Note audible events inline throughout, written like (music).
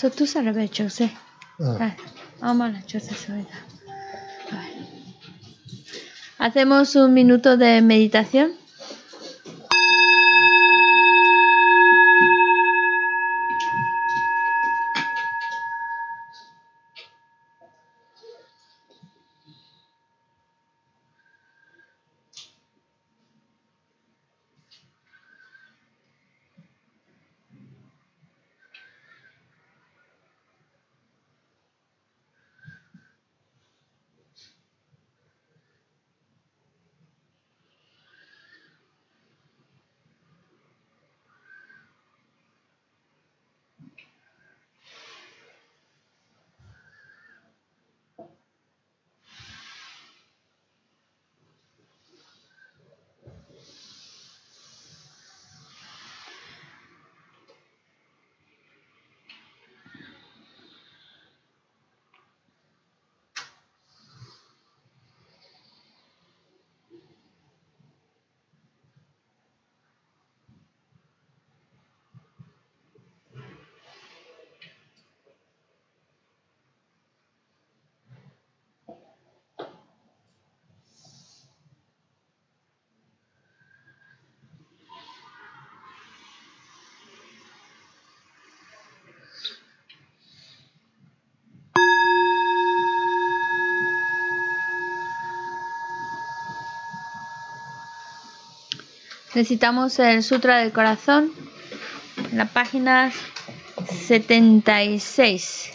So tú sabes, José. Ah. Vamos a José Hacemos un minuto de meditación. Necesitamos el Sutra del Corazón, la página 76.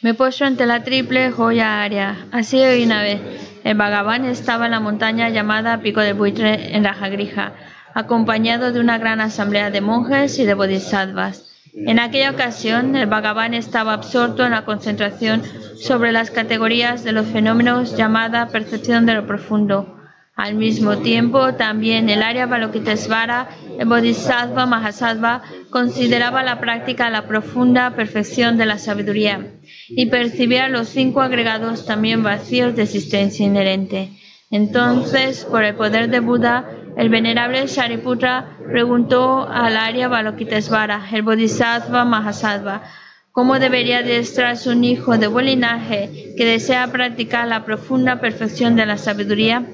Me puso ante la triple joya área. Así hoy una vez. El Bhagavan estaba en la montaña llamada Pico de Buitre en Rajagrija acompañado de una gran asamblea de monjes y de bodhisattvas. En aquella ocasión, el Bhagavan estaba absorto en la concentración sobre las categorías de los fenómenos llamada percepción de lo profundo. Al mismo tiempo, también el Arya Balokitesvara, el Bodhisattva Mahasattva, consideraba la práctica la profunda perfección de la sabiduría y percibía los cinco agregados también vacíos de existencia inherente. Entonces, por el poder de Buda, el venerable Shariputra preguntó al Arya Balokitesvara, el Bodhisattva Mahasattva, cómo debería adiestrarse un hijo de buen linaje que desea practicar la profunda perfección de la sabiduría.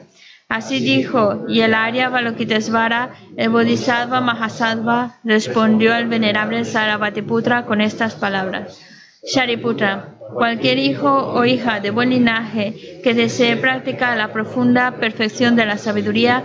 Así dijo, y el Arya Balokitesvara, el Bodhisattva Mahasattva, respondió al venerable Sarabhatiputra con estas palabras. Shariputra, cualquier hijo o hija de buen linaje que desee practicar la profunda perfección de la sabiduría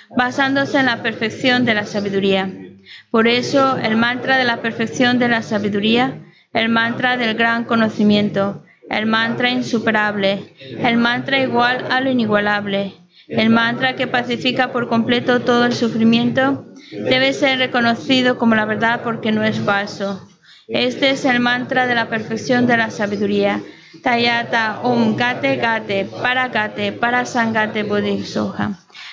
basándose en la perfección de la sabiduría. Por eso, el mantra de la perfección de la sabiduría, el mantra del gran conocimiento, el mantra insuperable, el mantra igual a lo inigualable, el mantra que pacifica por completo todo el sufrimiento, debe ser reconocido como la verdad porque no es falso. Este es el mantra de la perfección de la sabiduría. Tayata Om Gate Gate Para Gate Para Sangate Bodhisoha.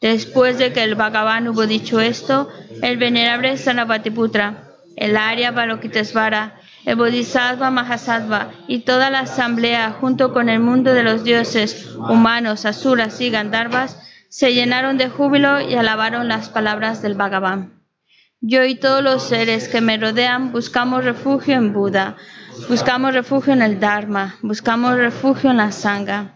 Después de que el Bhagavan hubo dicho esto, el venerable Sanabhatiputra, el Arya Balokitesvara, el Bodhisattva Mahasattva y toda la asamblea, junto con el mundo de los dioses, humanos, asuras y gandharvas, se llenaron de júbilo y alabaron las palabras del Bhagavan. Yo y todos los seres que me rodean buscamos refugio en Buda, buscamos refugio en el Dharma, buscamos refugio en la Sangha.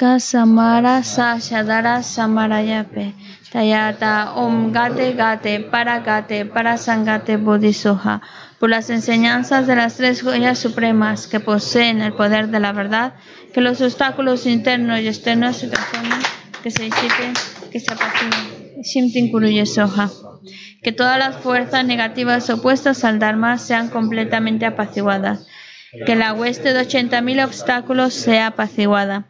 Akasamara Sashadara Samarayape. Tayata Om Gate Gate Para Gate Para Sangate Bodhisoha. Por las enseñanzas de las tres joyas supremas que poseen el poder de la verdad, que los obstáculos internos y externos se transformen, que se disipen, que se apaciguen. Soha. Que todas las fuerzas negativas opuestas al Dharma sean completamente apaciguadas. Que la hueste de 80.000 obstáculos sea apaciguada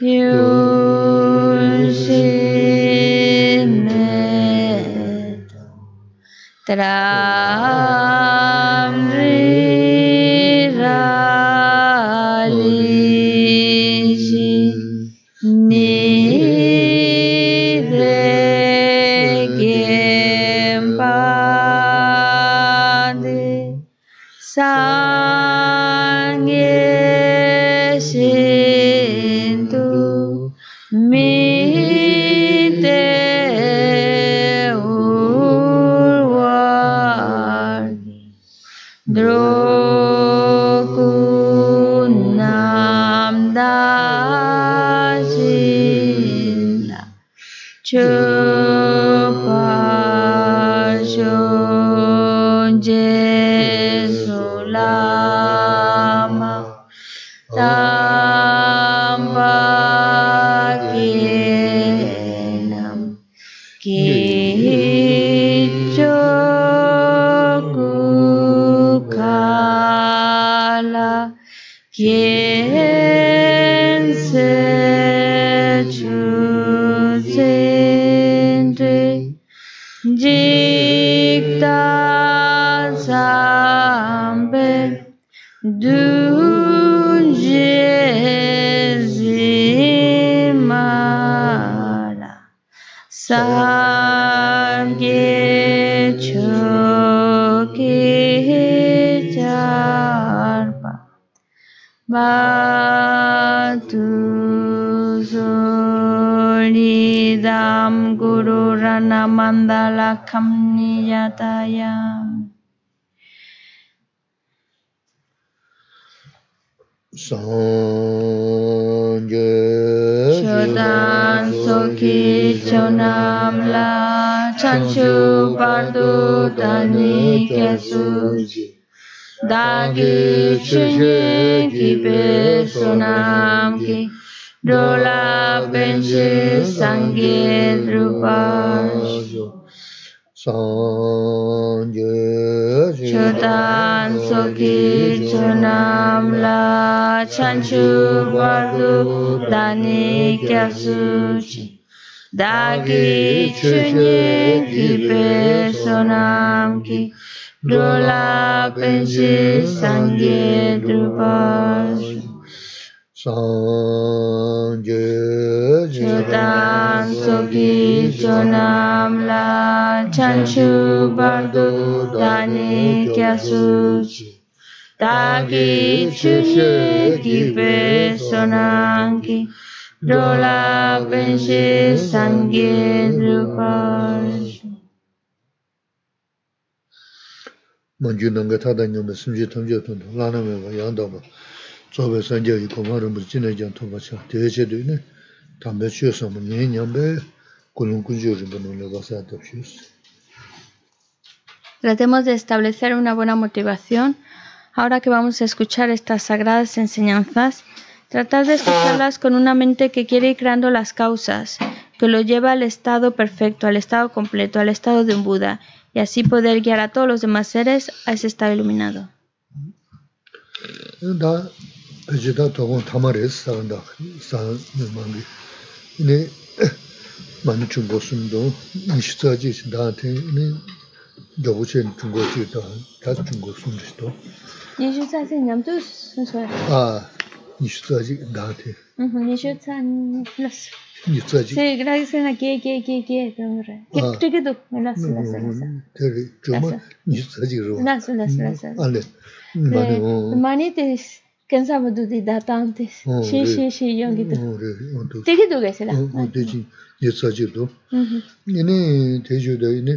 Yushine vicegeti personanti, dola pence sangye drupasyo. Sangye Chodan soki chonam la chanchu bardu dani kyasuchi. Dagi chunye ki personam ki दुर्लभे संगे दुपाश संजे जुदान सोगी जो नाम ला चंचु बर्दो दाने क्या सूच ताकि चुचे गिबे सोनांगी दुर्लभे संगे दुपाश Tratemos de establecer una buena motivación. Ahora que vamos a escuchar estas sagradas enseñanzas, tratar de escucharlas con una mente que quiere ir creando las causas, que lo lleva al estado perfecto, al estado completo, al estado de un Buda, y así poder guiar a todos los demás seres a ese estado iluminado. nishu tsaji dhati. Mm-hmm, nishu tsan las. Nishu tsaji. Se gragi sena ge ge ge ge dhungre. Kip ah. tiki dhuk las las las. Mm-hmm. Teri, chuma nishu tsaji rwa. Las las las las. Mm-hmm. Ale. Mani o. Mani te kensa budu di datan te. Shi shi shi yongi dhuk. Tiki dhuk esi la. Oh, oh, o teji nishu tsaji dhuk. Ini teji dhuk ini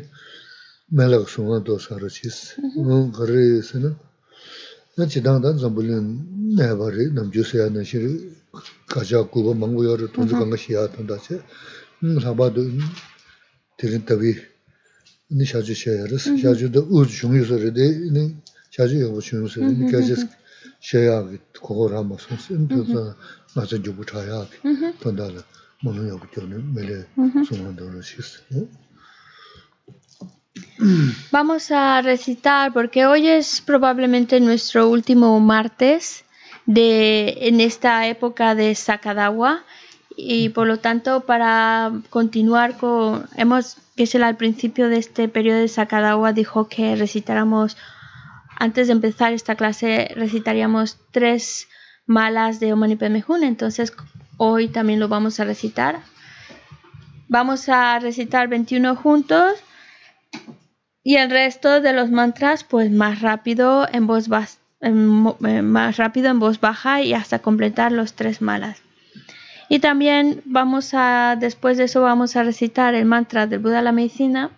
melak sunga dosara chis. Oh, Gari sena. 난 지당단 전부는 내버리 남주세야 내시를 가자 구고 망고여를 돈주 간거 시야 된다체 음 사바도 되는 답이 니 샤주셔야르 샤주도 우즈 중요서르데 니 샤주 연구 중요서르 니까지 셔야 그걸 한번 선생님께서 맞아 주고 차야 된다는 뭐는 여기 때문에 매일 소문도를 시스 응 Vamos a recitar porque hoy es probablemente nuestro último martes de en esta época de Sakadawa y por lo tanto para continuar con hemos que es el al principio de este periodo de Sakadawa dijo que recitáramos antes de empezar esta clase recitaríamos tres malas de Om Mani Padme Hum, entonces hoy también lo vamos a recitar. Vamos a recitar 21 juntos y el resto de los mantras, pues más rápido en voz, eh, más rápido en voz baja y hasta completar los tres malas. Y también vamos a, después de eso vamos a recitar el mantra del Buda la medicina.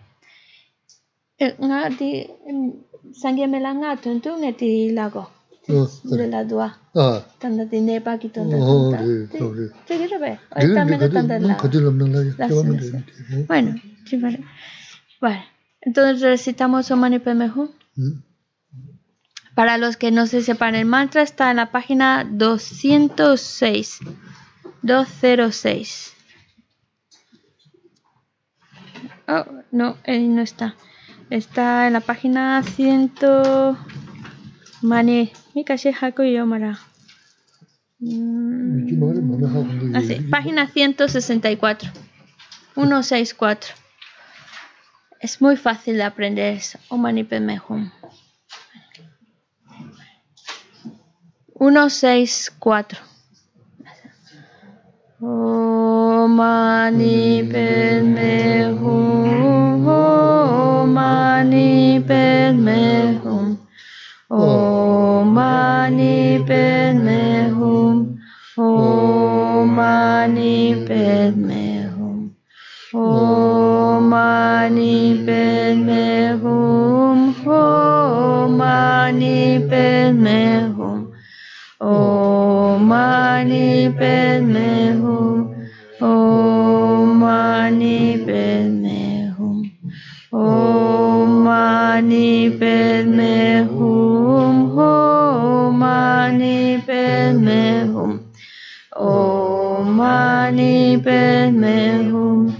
De mm, la dua. Bueno, entonces recitamos Om Mani Padme Hum. 응? Para los que no se sepan, el mantra está en la página 206. 206. Oh, no, ahí no está. Está en la página 100. Mani, mi caché jaco y yo mara. Mm, así, página 164. 164. Es muy fácil de aprender Omanipemejon. 164 Omanipemejon Omanipemejon Omanipemejon Omanipemejon Mani Padme Hum. Om Mani Padme Hum. Om Mani Padme Hum. Om Mani Padme Hum. Om Mani Padme Hum. Om Mani Padme Hum. Om Mani Padme Hum.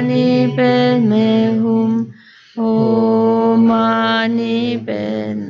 mani ben mehum. Om mani ben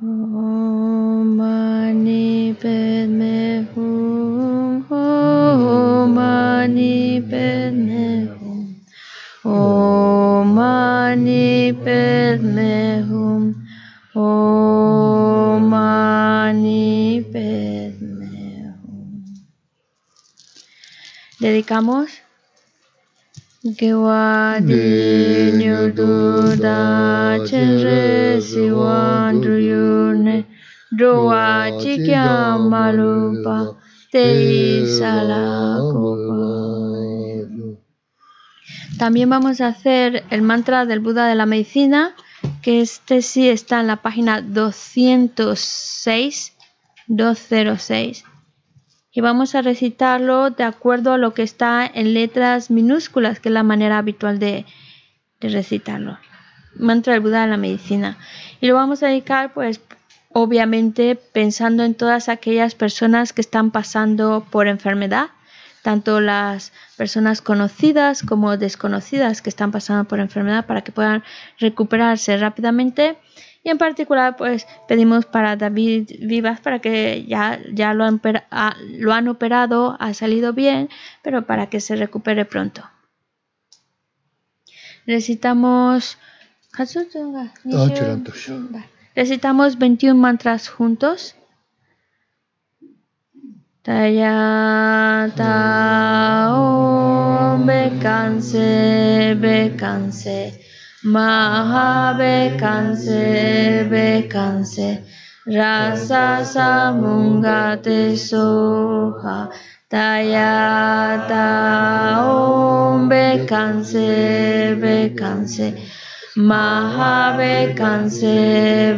Mani Padme Hum Om Mani Padme Hum Om Mani Padme Hum Om Mani Padme Hum Dedicamos Te También vamos a hacer el mantra del Buda de la Medicina, que este sí está en la página 206, 206 y vamos a recitarlo de acuerdo a lo que está en letras minúsculas, que es la manera habitual de, recitarlo. Mantra del Buda de la medicina. Y lo vamos a dedicar, pues, obviamente pensando en todas aquellas personas que están pasando por enfermedad, tanto las personas conocidas como desconocidas que están pasando por enfermedad para que puedan recuperarse rápidamente y en particular, pues pedimos para David Vivas para que ya, ya lo, han, ah, lo han operado, ha salido bien, pero para que se recupere pronto. Recitamos. Recitamos 21 mantras juntos. Tayata Om Bekanse Bekanse Mahabekanse bekanse rasa samungate soha tayata om bekanse bekanse Mahabekanse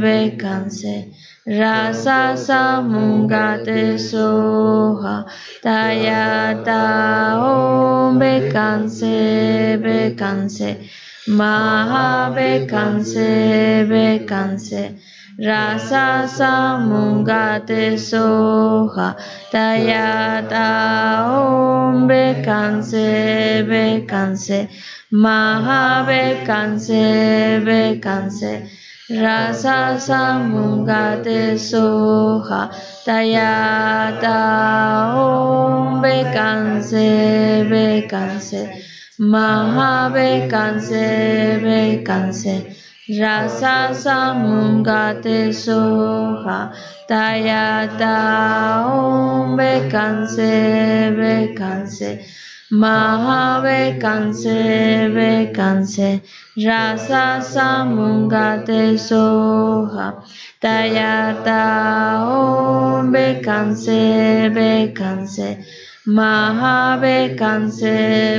bekanse rasa samungate soha tayata om bekanse bekanse Maha bekanse bekanse rasa samungate soha tayata om bekanse bekanse Maha bekanse bekanse rasa samungate soha tayata om bekanse bekanse Mahabekanse bekanse rasa samungate soha. Tayata om bekanse bekanse Mahabekanse bekanse rasa samungate soha. Tayata om bekanse bekanse Mahabekanse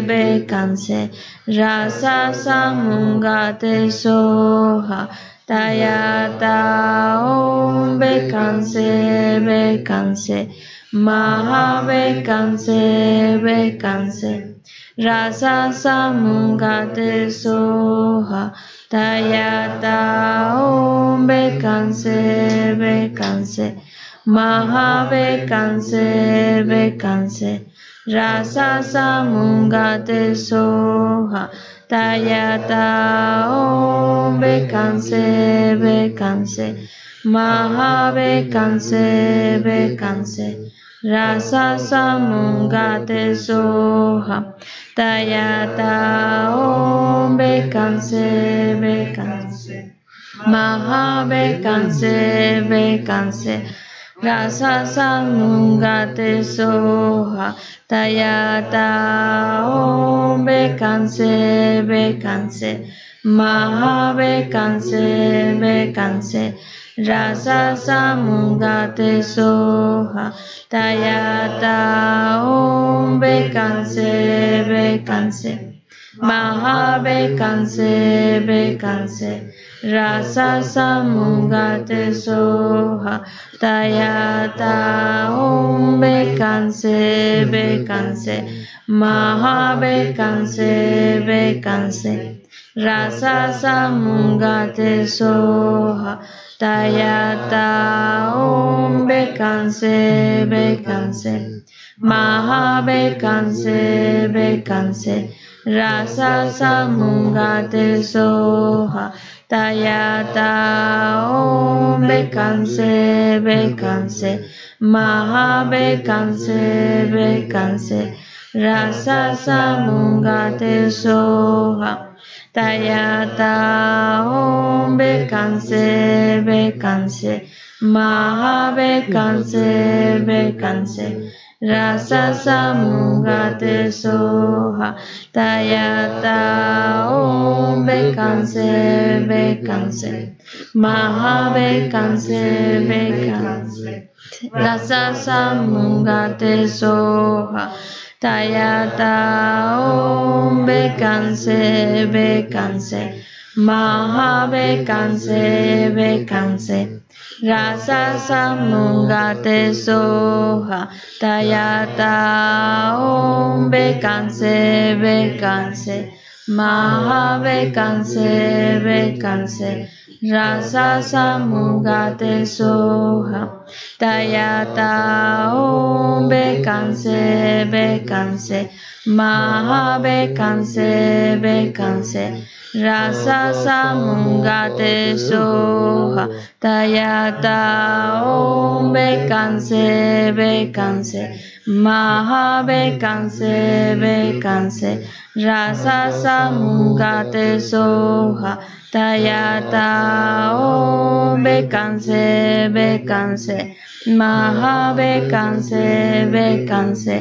bekanse rasa samungate soha tayata om bekanse bekanse Mahabekanse bekanse rasa samungate soha tayata om bekanse bekanse Mahabekanse bekanse. Rasa samungate soha. Tayata om bekanse bekanse. Mahabekanse bekanse. Rasa samungate soha. Tayata om bekanse bekanse. Mahabekanse bekanse rasa samungate soha tayata om bekanse bekanse maha bekanse bekanse rasa samungate soha tayata om bekanse bekanse maha bekanse rasa samungate soha tayata om bekanse bekanse maha bekanse rasa samungate soha tayata om bekanse bekanse maha bekanse bekanse rasa samungate soha Tayata Om Bekanse Bekanse Maha Bekanse Bekanse Rasa Samungate Soha Tayata Om Bekanse Bekanse Maha Bekanse Bekanse Rasa Samungate Soha Tayata Om Bekanse. Bekanse Maha Bekanse. Bekanse Rasa Samungate Soha Tayata Om Bekanse. Bekanse Maha Bekanse Bekanse Rasa samungate soha tayata om bekanse bekanse maha bekanse bekanse rasa samungate soha tayata om bekanse bekanse maha bekanse bekanse Rasa samungate soha tayata om bekanse bekanse maha bekanse bekanse rasa samungate soha tayata om bekanse bekanse maha bekanse bekanse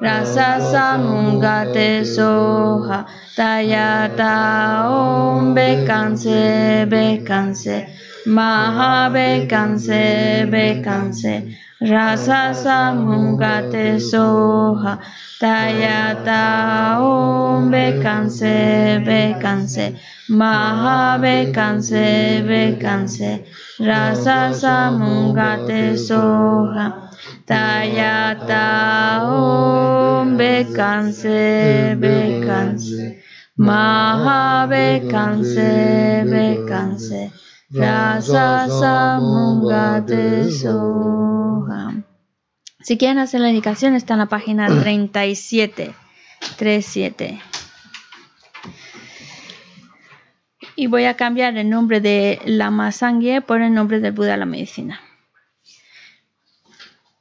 rasa samungate soha tayata om bekanse bekanse maha bekanse bekanse rasa samungate soha tayata om bekanse bekanse maha bekanse bekanse rasa samungate soha tayata om bekanse bekanse maha bekanse bekanse rasa samungate soha si quieren hacer la indicación está en la página (clears throat) 37 37 y voy a cambiar el nombre de la Sangye por el nombre del Buda de la medicina.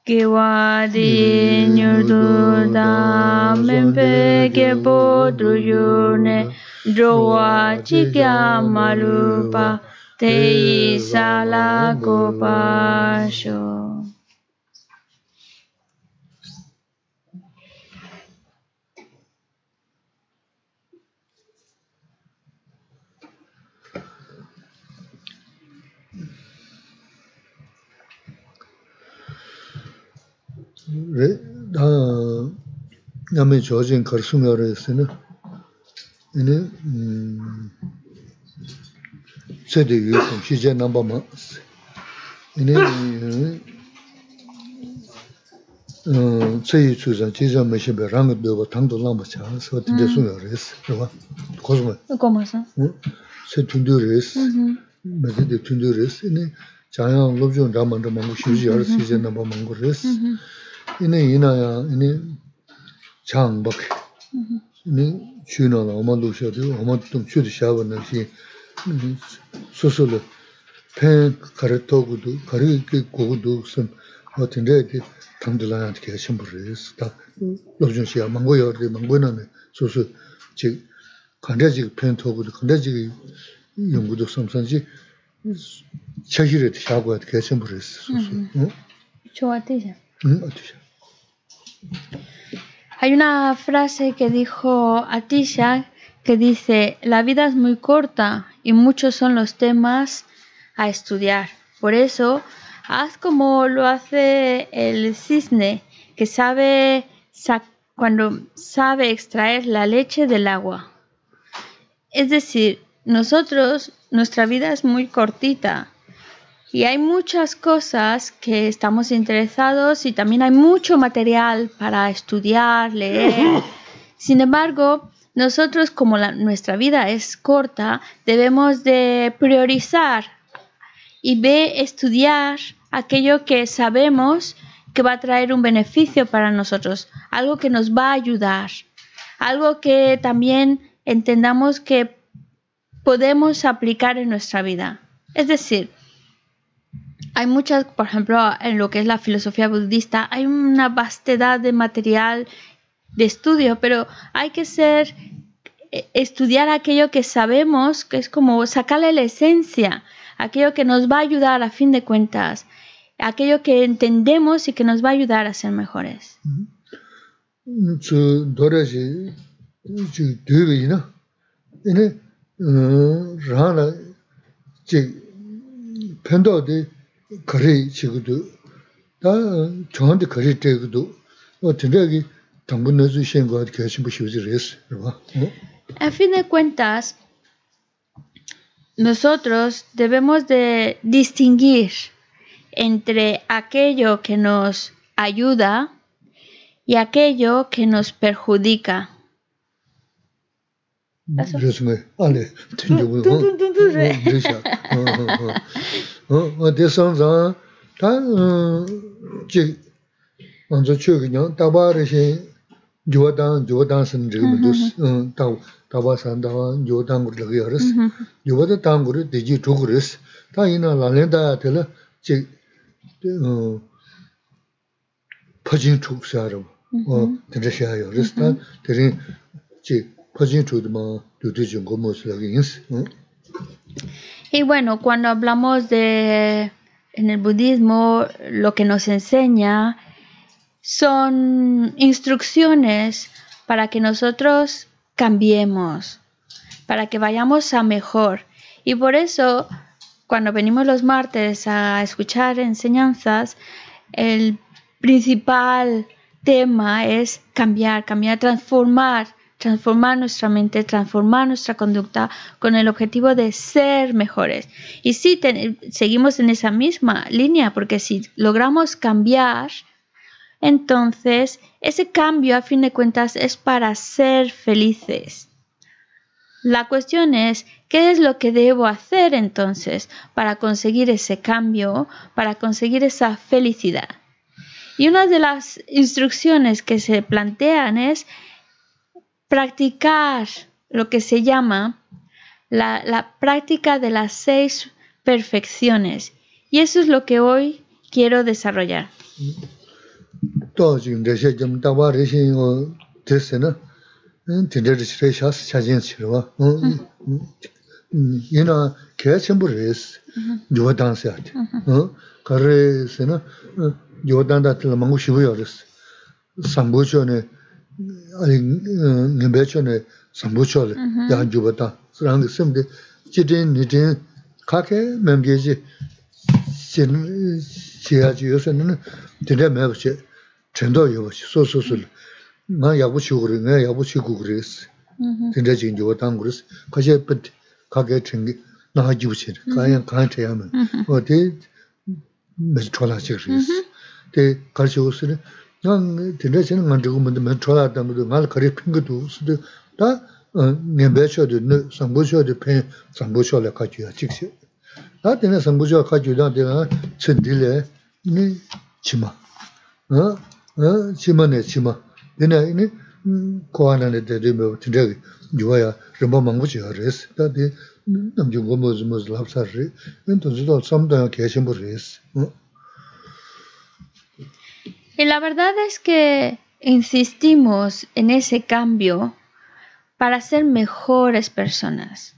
Kiwadi nyudu da mempe ke potru ne drowa chikya malupa te isalago basho. 다 남의 저진 걸승하려 했으니 얘는 음 tsöde yu kum shije namba ma ine tsayi tsu zan jizan me shibe ranga doba tangdo lamba cha sa tinde sunga res rwa kozma goma san se tundu res mezi de tundu res ine chayang lobzyon dhamma dhamma ngu shiji yar shije namba mangu res ine ina ya ine chang bak ine shuna la oma do shadi oma tum shudi shaba na shi chu de sha ba na shi so so le pen kare to gu du kare ke go gu du sam wa tin de de tang de la ya ke shim bu re s ta lo jun shi ya mang go yo de mang go na ne so so ji kan de ji pen to gu du kan de ji yong gu du sam san ji cha hi re de sha go ya ke shim bu re s so so Choatilla. 음 어떻게 Hay una frase que dijo Atisha que dice, la vida es muy corta y muchos son los temas a estudiar. Por eso, haz como lo hace el cisne, que sabe cuando sabe extraer la leche del agua. Es decir, nosotros, nuestra vida es muy cortita y hay muchas cosas que estamos interesados y también hay mucho material para estudiar, leer. (laughs) Sin embargo, nosotros como nuestra vida es corta, debemos de priorizar y ve estudiar aquello que sabemos que va a traer un beneficio para nosotros, algo que nos va a ayudar, algo que también entendamos que podemos aplicar en nuestra vida. Es decir, hay muchas, por ejemplo, en lo que es la filosofía budista, hay una vastedad de material de estudio, pero hay que ser eh, estudiar aquello que sabemos, que es como sacarle la esencia, aquello que nos va a ayudar a fin de cuentas, aquello que entendemos y que nos va a ayudar a ser mejores. A fin de cuentas, nosotros debemos de distinguir entre aquello que nos ayuda y aquello que nos perjudica. Yuwa yuwa san riga mi dus, taba san taba yuwa dang kuri laga yaris, yuwa da dang kuri deji chuk ris, ta ina laleng daya tila chik chuk siya rima, tanda siya yaris, ta tirin chik pajin chuk dima dudu yins. Y bueno, cuando hablamos de en el budismo, lo que nos enseña son instrucciones para que nosotros cambiemos, para que vayamos a mejor. Y por eso, cuando venimos los martes a escuchar enseñanzas, el principal tema es cambiar, cambiar, transformar, transformar nuestra mente, transformar nuestra conducta con el objetivo de ser mejores. Y sí, seguimos en esa misma línea, porque si logramos cambiar, entonces ese cambio a fin de cuentas es para ser felices. La cuestión es, ¿qué es lo que debo hacer entonces para conseguir ese cambio, para conseguir esa felicidad? Y una de las instrucciones que se plantean es practicar lo que se llama la, práctica de las seis perfecciones. Y eso es lo que hoy quiero desarrollar. 또 지금 레시 좀 따봐 레시 이거 됐으나? 딘데 레시 샤스 차진 싫어 응 얘나 개 전부 레스 요가 단세 하지 응 그래서나 요단다 틀 망고 쉬고요. 그래서 삼보전에 아니 네베전에 삼보전에 야 주버다. 그런 게 쌤데 지든 니든 카케 맴게지. 진 지하지. 요새는 드네 매버지. 전도 요시 소소술 나 야부치고 그래 나 야부치고 그랬어 진짜 지금 요 당그랬어 가제 በት 가게 챙기 나 가지고 쳐 가야 가한테 하면 어디 몇 졸아지 그랬어 때 가지고 쓰는 난 진짜 지금 만들고 뭔데 몇 졸아다 뭐도 말 거리 핑거도 수도 다 nembechodo, sambuchodo pen sambuchodo kachiyo chikse. Tā tēne sambuchodo kachiyo dāng tēne tsindile chima. Y la verdad es que insistimos en ese cambio para ser mejores personas.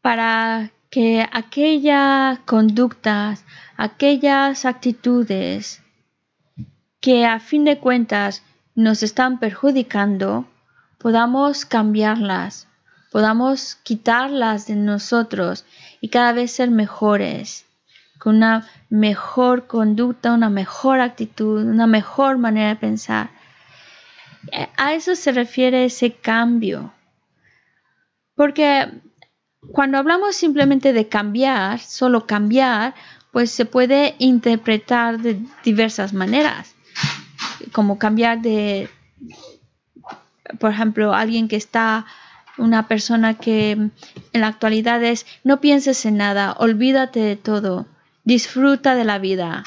Para que aquellas conductas, aquellas actitudes, que a fin de cuentas nos están perjudicando, podamos cambiarlas, podamos quitarlas de nosotros y cada vez ser mejores, con una mejor conducta, una mejor actitud, una mejor manera de pensar. A eso se refiere ese cambio. Porque cuando hablamos simplemente de cambiar, solo cambiar, pues se puede interpretar de diversas maneras como cambiar de, por ejemplo, alguien que está, una persona que en la actualidad es, no pienses en nada, olvídate de todo, disfruta de la vida.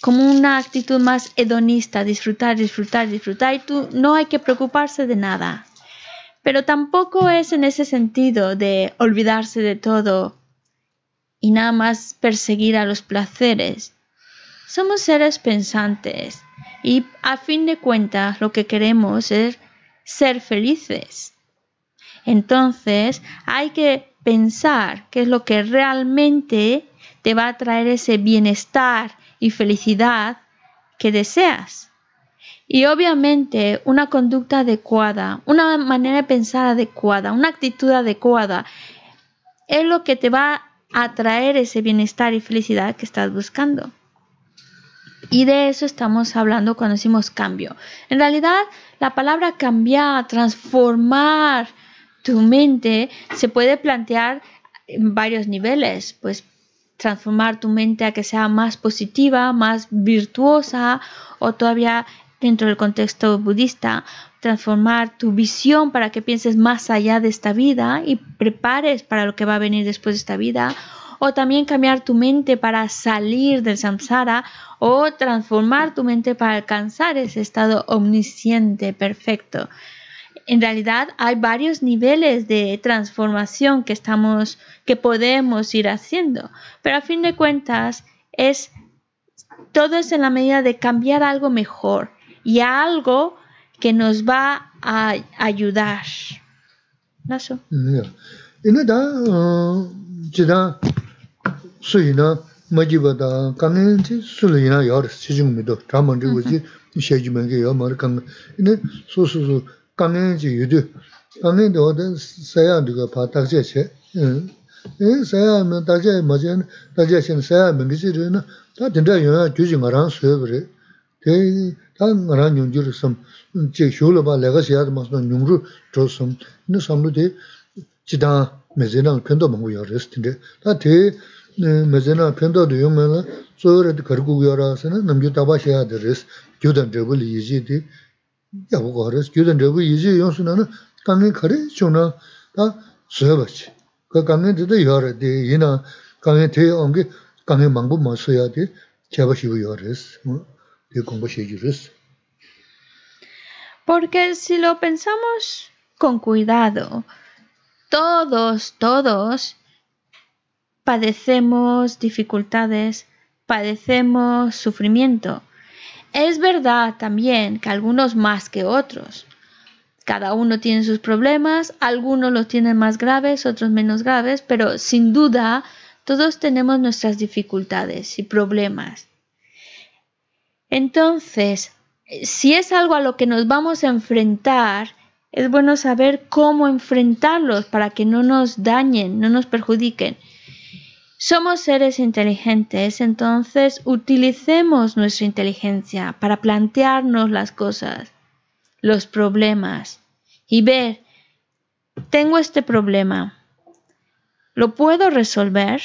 Como una actitud más hedonista, disfrutar, disfrutar, disfrutar, y tú no hay que preocuparse de nada. Pero tampoco es en ese sentido de olvidarse de todo y nada más perseguir a los placeres. Somos seres pensantes y a fin de cuentas lo que queremos es ser felices. Entonces hay que pensar qué es lo que realmente te va a traer ese bienestar y felicidad que deseas. Y obviamente una conducta adecuada, una manera de pensar adecuada, una actitud adecuada es lo que te va a traer ese bienestar y felicidad que estás buscando. Y de eso estamos hablando cuando decimos cambio. En realidad, la palabra cambiar, transformar tu mente, se puede plantear en varios niveles. Pues transformar tu mente a que sea más positiva, más virtuosa o todavía dentro del contexto budista, transformar tu visión para que pienses más allá de esta vida y prepares para lo que va a venir después de esta vida o también cambiar tu mente para salir del samsara o transformar tu mente para alcanzar ese estado omnisciente perfecto. En realidad hay varios niveles de transformación que estamos que podemos ir haciendo, pero a fin de cuentas es todo es en la medida de cambiar algo mejor y algo que nos va a ayudar. 수이나 마지바다. 강엔지 수이나 여러 시중미도. 담원지고지 셰지면게 여 머강 이네 소소소 강엔지 유도 강엔도 어떤 사야드가 바닥제체. 응. 사야면 다제 맞은 다제신 사야면 기지르나? 다 된다 영화 주지 말한 수업을 대 당랑 용주를 제 쇼로 봐 내가 시야도 맞는 용주 줬음. 이 삼루데 지다 메제랑 근도 먹고 여랬을 텐데. 다대 res ju dan de bu yi ji yong su na na ka nge khare chu na ta su ba chi ka ka nge de de ya re de yi na ka nge te ong ge ka nge mang bu ma su ya de cha ba shi bu ya res de kong ba shi ji res Porque si lo pensamos con cuidado, todos, todos padecemos dificultades, padecemos sufrimiento. Es verdad también que algunos más que otros. Cada uno tiene sus problemas, algunos los tienen más graves, otros menos graves, pero sin duda todos tenemos nuestras dificultades y problemas. Entonces, si es algo a lo que nos vamos a enfrentar, es bueno saber cómo enfrentarlos para que no nos dañen, no nos perjudiquen. Somos seres inteligentes, entonces utilicemos nuestra inteligencia para plantearnos las cosas, los problemas y ver, tengo este problema, ¿lo puedo resolver?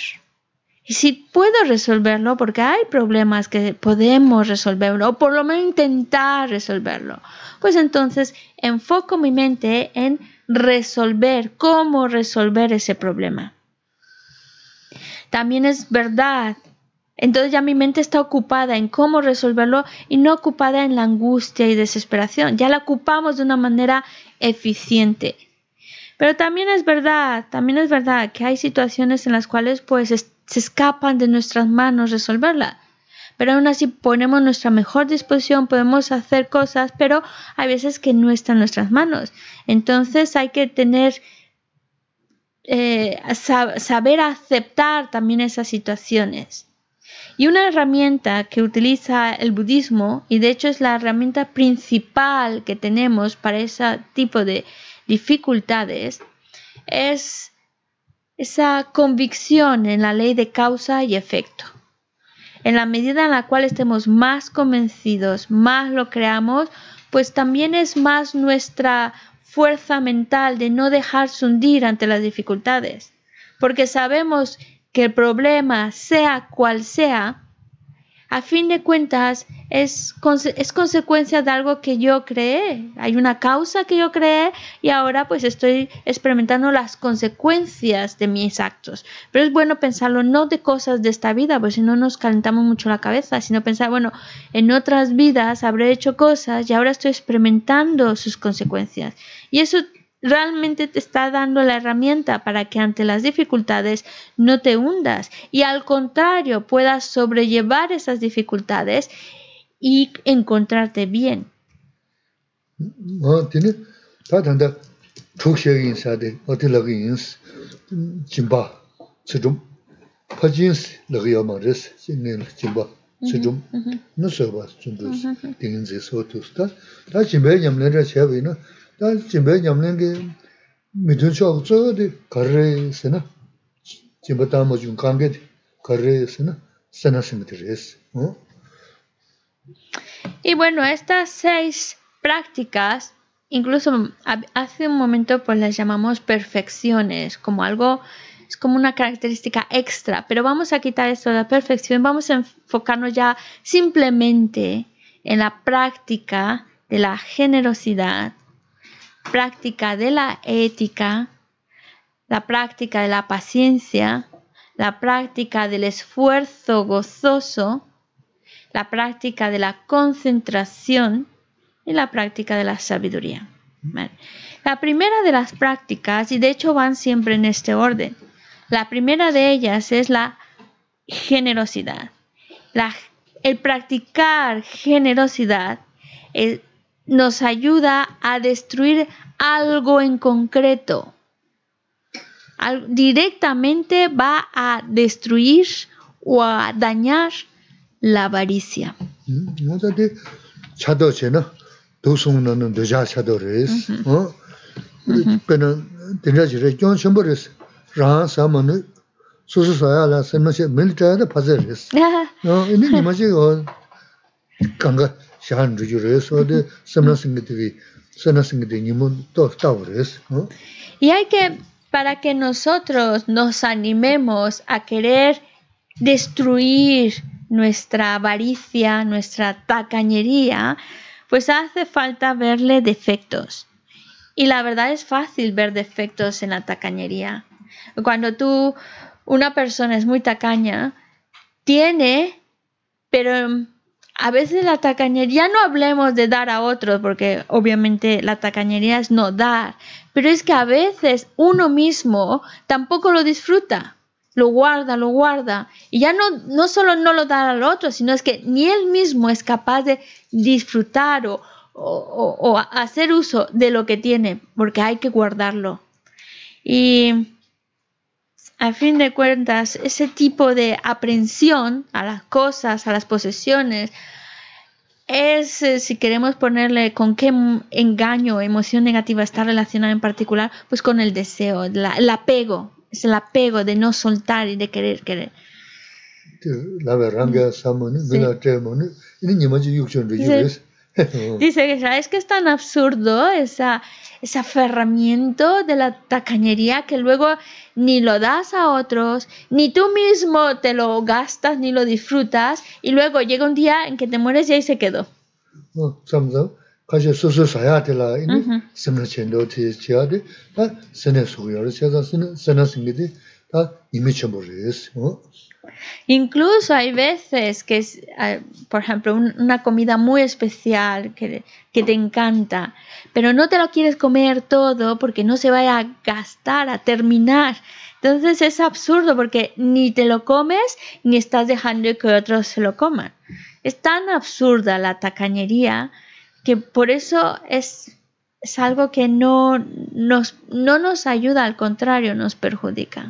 Y si puedo resolverlo, porque hay problemas que podemos resolverlo, o por lo menos intentar resolverlo, pues entonces enfoco mi mente en resolver, cómo resolver ese problema también es verdad. Entonces ya mi mente está ocupada en cómo resolverlo y no ocupada en la angustia y desesperación. Ya la ocupamos de una manera eficiente. Pero también es verdad, también es verdad que hay situaciones en las cuales pues se escapan de nuestras manos resolverla. Pero aún así ponemos nuestra mejor disposición, podemos hacer cosas, pero hay veces que no están en nuestras manos. Entonces hay que tener eh, saber aceptar también esas situaciones. Y una herramienta que utiliza el budismo, y de hecho es la herramienta principal que tenemos para ese tipo de dificultades, es esa convicción en la ley de causa y efecto. En la medida en la cual estemos más convencidos, más lo creamos, pues también es más nuestra fuerza mental de no dejarse hundir ante las dificultades, porque sabemos que el problema, sea cual sea, a fin de cuentas es, es, consecuencia de algo que yo creé. Hay una causa que yo creé y ahora pues estoy experimentando las consecuencias de mis actos. Pero es bueno pensarlo no de cosas de esta vida, pues si no nos calentamos mucho la cabeza, sino pensar, bueno, en otras vidas habré hecho cosas y ahora estoy experimentando sus consecuencias. Y eso realmente te está dando la herramienta para que ante las dificultades no te hundas y al contrario puedas sobrellevar esas dificultades y encontrarte bien. Y bueno, estas seis prácticas, incluso hace un momento pues las llamamos perfecciones, como algo es como una característica extra, pero vamos a quitar esto de la perfección, vamos a enfocarnos ya simplemente en la práctica de la generosidad, práctica de la ética, la práctica de la paciencia, la práctica del esfuerzo gozoso, la práctica de la concentración y la práctica de la sabiduría. La primera de las prácticas, y de hecho van siempre en este orden, la primera de ellas es la generosidad. el practicar generosidad eh, nos ayuda a destruir algo en concreto. directamente va a destruir o a dañar la avaricia. (laughs) Y hay que, para que nosotros nos animemos a querer destruir nuestra avaricia, nuestra tacañería, pues hace falta verle defectos. Y la verdad es fácil ver defectos en la tacañería. Cuando tú, una persona es muy tacaña, tiene, pero a veces la tacañería, no hablemos de dar a otros, porque obviamente la tacañería es no dar, pero es que a veces uno mismo tampoco lo disfruta, lo guarda, lo guarda, y ya no, no solo no lo da al otro, sino es que ni él mismo es capaz de disfrutar o, o hacer uso de lo que tiene, porque hay que guardarlo. Y a fin de cuentas, ese tipo de aprensión a las cosas, a las posesiones, es, eh, si queremos ponerle con qué engaño, emoción negativa está relacionada en particular, pues con el deseo, el apego, es el apego de no soltar y de querer querer. (laughs) Dice que es que es tan absurdo esa, ese aferramiento de la tacañería que luego ni lo das a otros, ni tú mismo te lo gastas ni lo disfrutas y luego llega un día en que te mueres y ahí se quedó. Incluso hay veces que, es, ah, por ejemplo, una comida muy especial que, que, te encanta, pero no te lo quieres comer todo porque no se vaya a gastar, a terminar. Entonces es absurdo porque ni te lo comes ni estás dejando que otros se lo coman. Es tan absurda la tacañería que por eso es, es algo que no nos, no nos ayuda, al contrario, nos perjudica.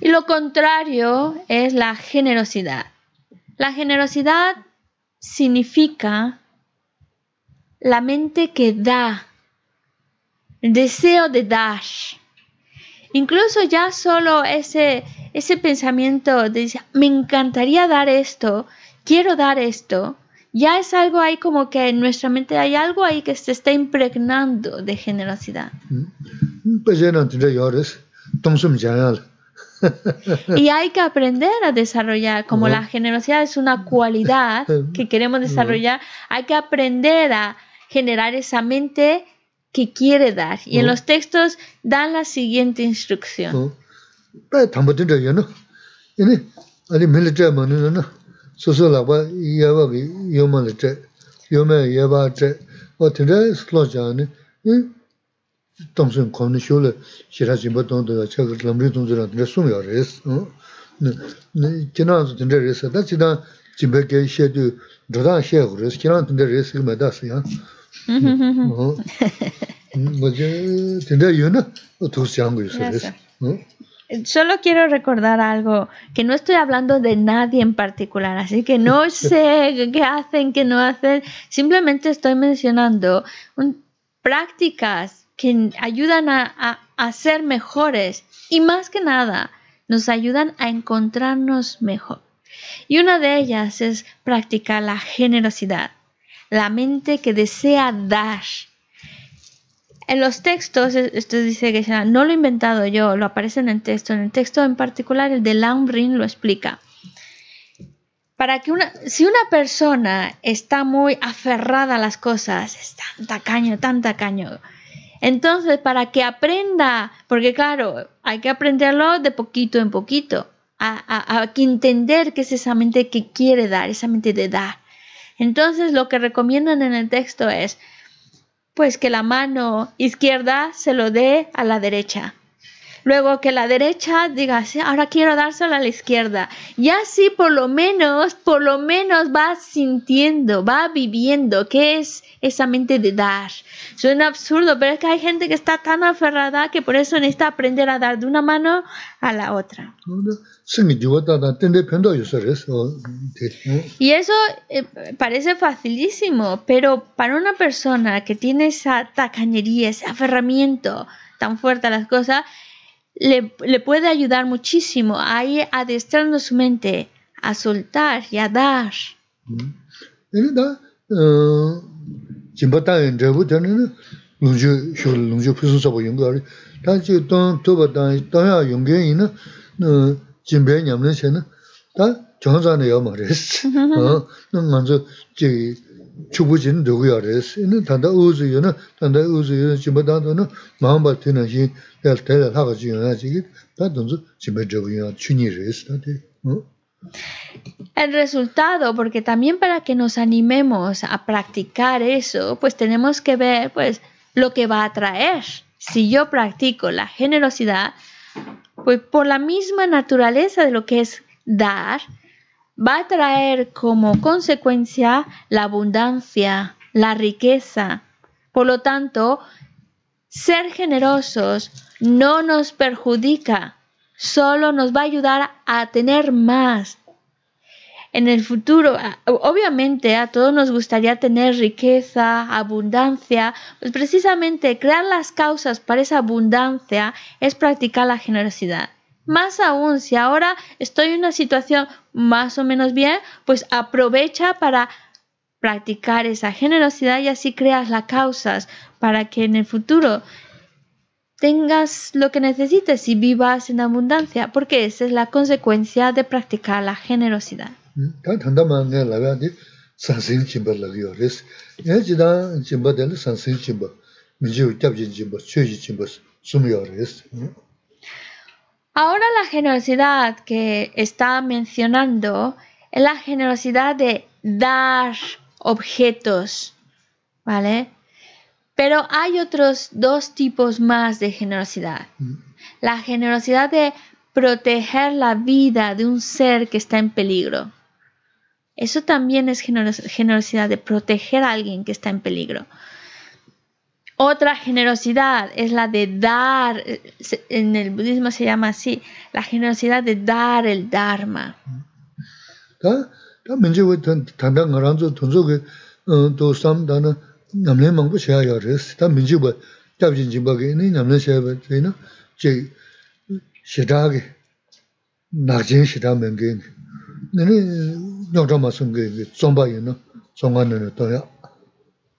Y lo contrario es la generosidad. La generosidad significa la mente que da, el deseo de dar. Incluso ya solo ese, ese pensamiento de me encantaría dar esto, quiero dar esto, ya es algo ahí como que en nuestra mente hay algo ahí que se está impregnando de generosidad. (laughs) y hay que aprender a desarrollar, como la generosidad es una cualidad que queremos desarrollar, hay que aprender a generar esa mente que quiere dar. Y en Mm. los textos dan la siguiente instrucción. 어. 빠 담보 된다 얘는. 얘네 아니 밀레트 만은 나. 소소라바 이야바기 요만레트. 요메 예바트. 어 된다 슬로자네. 응. 동선 권는 쇼를 시라진 보통도 저거 남리 동전한테 된다 숨여레스. 어. 네. 네 지나서 된다 레스. 다 지나 집에게 셰도 저다 셰고레스. 지나 된다 레스 그 메다스야. 어. 뭐지 된다 요 Solo quiero recordar algo, que no estoy hablando de nadie en particular, así que no (laughs) sé qué hacen, qué no hacen, simplemente estoy mencionando prácticas que ayudan a, a, a ser mejores y más que nada nos ayudan a encontrarnos mejor. Y una de ellas es practicar la generosidad la mente que desea dar. En los textos, esto dice que no lo he inventado yo, lo aparece en el texto. En el texto en particular, el de Rin lo explica. Para que una, si una persona está muy aferrada a las cosas, es tan tacaño, tan tacaño, entonces para que aprenda, porque claro, hay que aprenderlo de poquito en poquito, a, a- a que entender que es esa mente que quiere dar, esa mente de dar. Entonces lo que recomiendan en el texto es, pues que la mano izquierda se lo dé a la derecha. Luego que la derecha diga, sí, ahora quiero dárselo a la izquierda. Y así por lo menos, por lo menos va sintiendo, va viviendo qué es esa mente de dar. Suena absurdo, pero es que hay gente que está tan aferrada que por eso necesita aprender a dar de una mano a la otra. Y eso eh, parece facilísimo, pero para una persona que tiene esa tacañería, ese aferramiento tan fuerte a las cosas, le, le puede ayudar muchísimo a ir adestrando su mente a soltar y a dar. (laughs) chubujin res. Ina tanda uzu yu na, tanda uzu yu na. El resultado, porque también para que nos animemos a practicar eso, pues tenemos que ver pues lo que va a traer. Si yo practico la generosidad, pues por la misma naturaleza de lo que es dar, va a traer como consecuencia la abundancia, la riqueza. Por lo tanto, ser generosos no nos perjudica, solo nos va a ayudar a tener más. En el futuro, obviamente a todos nos gustaría tener riqueza, abundancia, pues precisamente crear las causas para esa abundancia es practicar la generosidad. Más aún, si ahora estoy en una situación más o menos bien, pues aprovecha para practicar esa generosidad y así creas las causas para que en el futuro tengas lo que necesites y vivas en abundancia, porque esa es la consecuencia de practicar la generosidad. Ahora la generosidad que está mencionando es la generosidad de dar objetos, ¿vale? Pero hay otros dos tipos más de generosidad. La generosidad de proteger la vida de un ser que está en peligro. Eso también es generos- generosidad de proteger a alguien que está en peligro. Otra generosidad es la de dar, eh, en el budismo se llama así, la generosidad de dar el Dharma.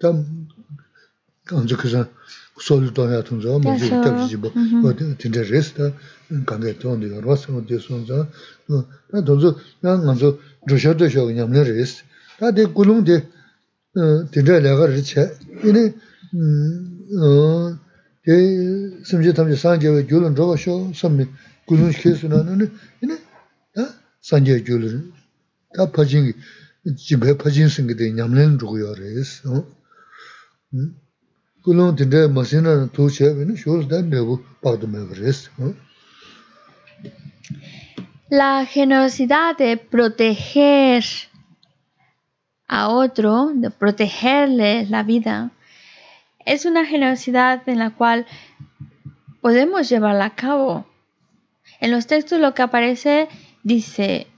참 간저 그래서 소리도 해야 통저 먼저 답지 뭐 어디 진짜 레스다 관계 돈이 벌어서 어디 손자 나 돈저 나 먼저 조셔도 쇼 그냥 내 레스 다데 굴웅데 진짜 내가 그렇지 이니 음어 심지 탐지 상제의 줄은 저거 쇼 섬미 굴웅 시켜서는 이니 다 상제 줄은 다 퍼진 집에 퍼진 생기데 냠는 주고요 레스 어 La generosidad de proteger a otro, de protegerle la vida, es una generosidad en la cual podemos llevarla a cabo. En los textos lo que aparece dice,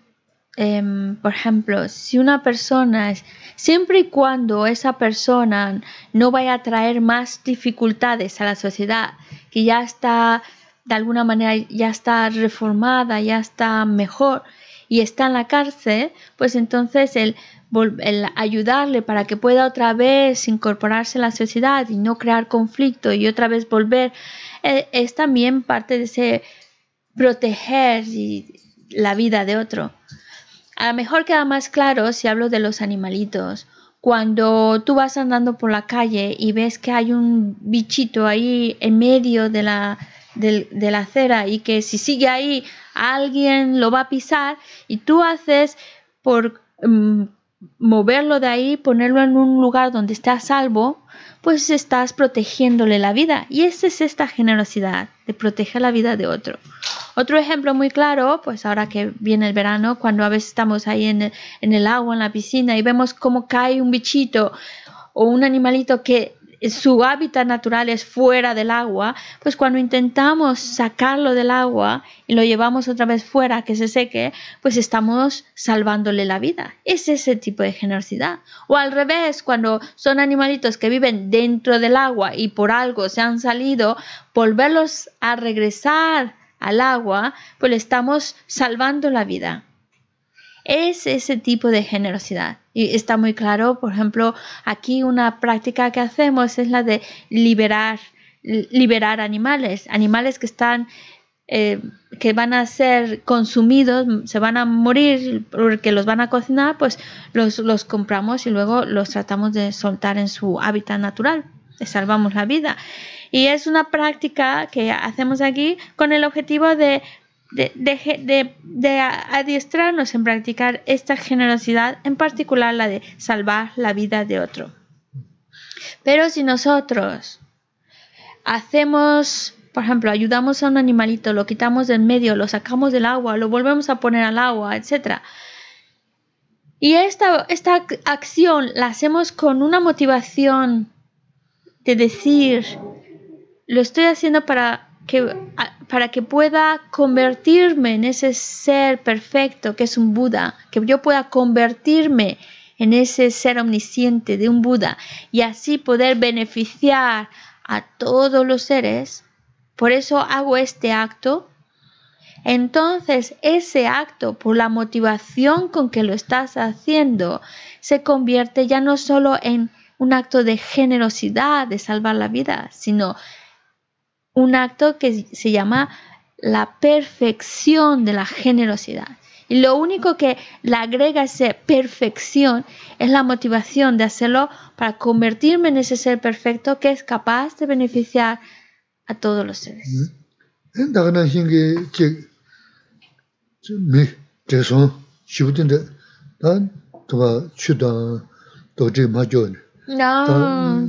em, por ejemplo, si una persona, siempre y cuando esa persona no vaya a traer más dificultades a la sociedad, que ya está, de alguna manera, ya está reformada, ya está mejor y está en la cárcel, pues entonces el el ayudarle para que pueda otra vez incorporarse a la sociedad y no crear conflicto y otra vez volver, eh, es también parte de ese proteger la vida de otro. A lo mejor queda más claro si hablo de los animalitos. Cuando tú vas andando por la calle y ves que hay un bichito ahí en medio de la, de, la acera y que si sigue ahí alguien lo va a pisar y tú haces por mm, moverlo de ahí, ponerlo en un lugar donde esté a salvo, pues estás protegiéndole la vida. Y esa es esta generosidad, de proteger la vida de otro. Otro ejemplo muy claro, pues ahora que viene el verano, cuando a veces estamos ahí en el, agua, en la piscina, y vemos cómo cae un bichito o un animalito que su hábitat natural es fuera del agua, pues cuando intentamos sacarlo del agua y lo llevamos otra vez fuera que se seque, pues estamos salvándole la vida. Es ese tipo de generosidad. O al revés, cuando son animalitos que viven dentro del agua y por algo se han salido, volverlos a regresar al agua, pues le estamos salvando la vida. Es ese tipo de generosidad. Y está muy claro, por ejemplo, aquí una práctica que hacemos es la de liberar, liberar animales, animales que están eh, que van a ser consumidos, se van a morir porque los van a cocinar, pues los, los compramos y luego los tratamos de soltar en su hábitat natural, salvamos la vida. Y es una práctica que hacemos aquí con el objetivo de de, adiestrarnos en practicar esta generosidad, en particular la de salvar la vida de otro. Pero si nosotros hacemos, por ejemplo, ayudamos a un animalito, lo quitamos del medio, lo sacamos del agua, lo volvemos a poner al agua, etc. Y esta, esta acción la hacemos con una motivación de decir, lo estoy haciendo para que, para que pueda convertirme en ese ser perfecto que es un Buda, que yo pueda convertirme en ese ser omnisciente de un Buda y así poder beneficiar a todos los seres, por eso hago este acto, entonces ese acto, por la motivación con que lo estás haciendo, se convierte ya no solo en un acto de generosidad, de salvar la vida, sino un acto que se llama la perfección de la generosidad. Y lo único que le agrega esa perfección es la motivación de hacerlo para convertirme en ese ser perfecto que es capaz de beneficiar a todos los seres. No.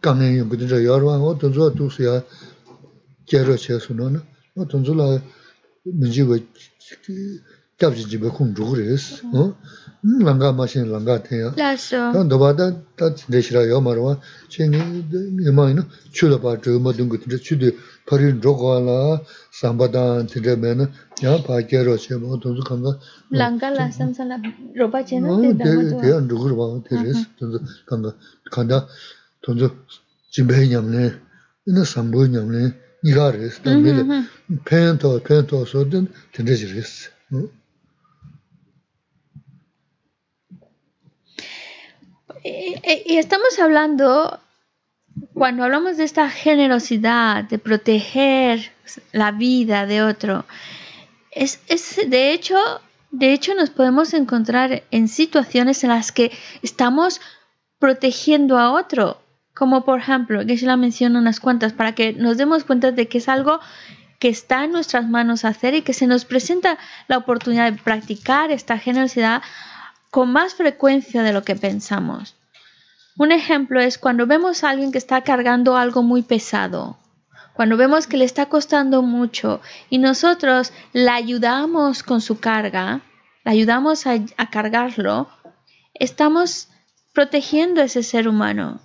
강에 연구된 저 여러 거 돈조 두스야 제로 체스노나 뭐 돈조라 민지고 gyabzi jibe kum dhrugu res. Hmm, langa mashin langa tenya. Laso. Tan dhabada ta deshira yo marwa, chengi ima ina chula pa dhrugu ma dhungu tinte chudi pari dhrugu ala sambadan tinte mena yaa pa kero che ma dhunzu kanga. Langa la samsala roba chena te dhamadu. Deya dhrugu roba te res dhunzu kanga. Kanda dhunzu jibe nyamne, ina sambu nyamne, niga res. Mhm, mhm. Pen to, pen to so dhun tinte jiris. Mm-hmm. Y estamos hablando, cuando hablamos de esta generosidad, de proteger la vida de otro, es, es de hecho, de hecho nos podemos encontrar en situaciones en las que estamos protegiendo a otro, como por ejemplo, que se la menciona unas cuantas, para que nos demos cuenta de que es algo que está en nuestras manos hacer y que se nos presenta la oportunidad de practicar esta generosidad con más frecuencia de lo que pensamos. Un ejemplo es cuando vemos a alguien que está cargando algo muy pesado, cuando vemos que le está costando mucho y nosotros le ayudamos con su carga, le ayudamos a, cargarlo, estamos protegiendo a ese ser humano.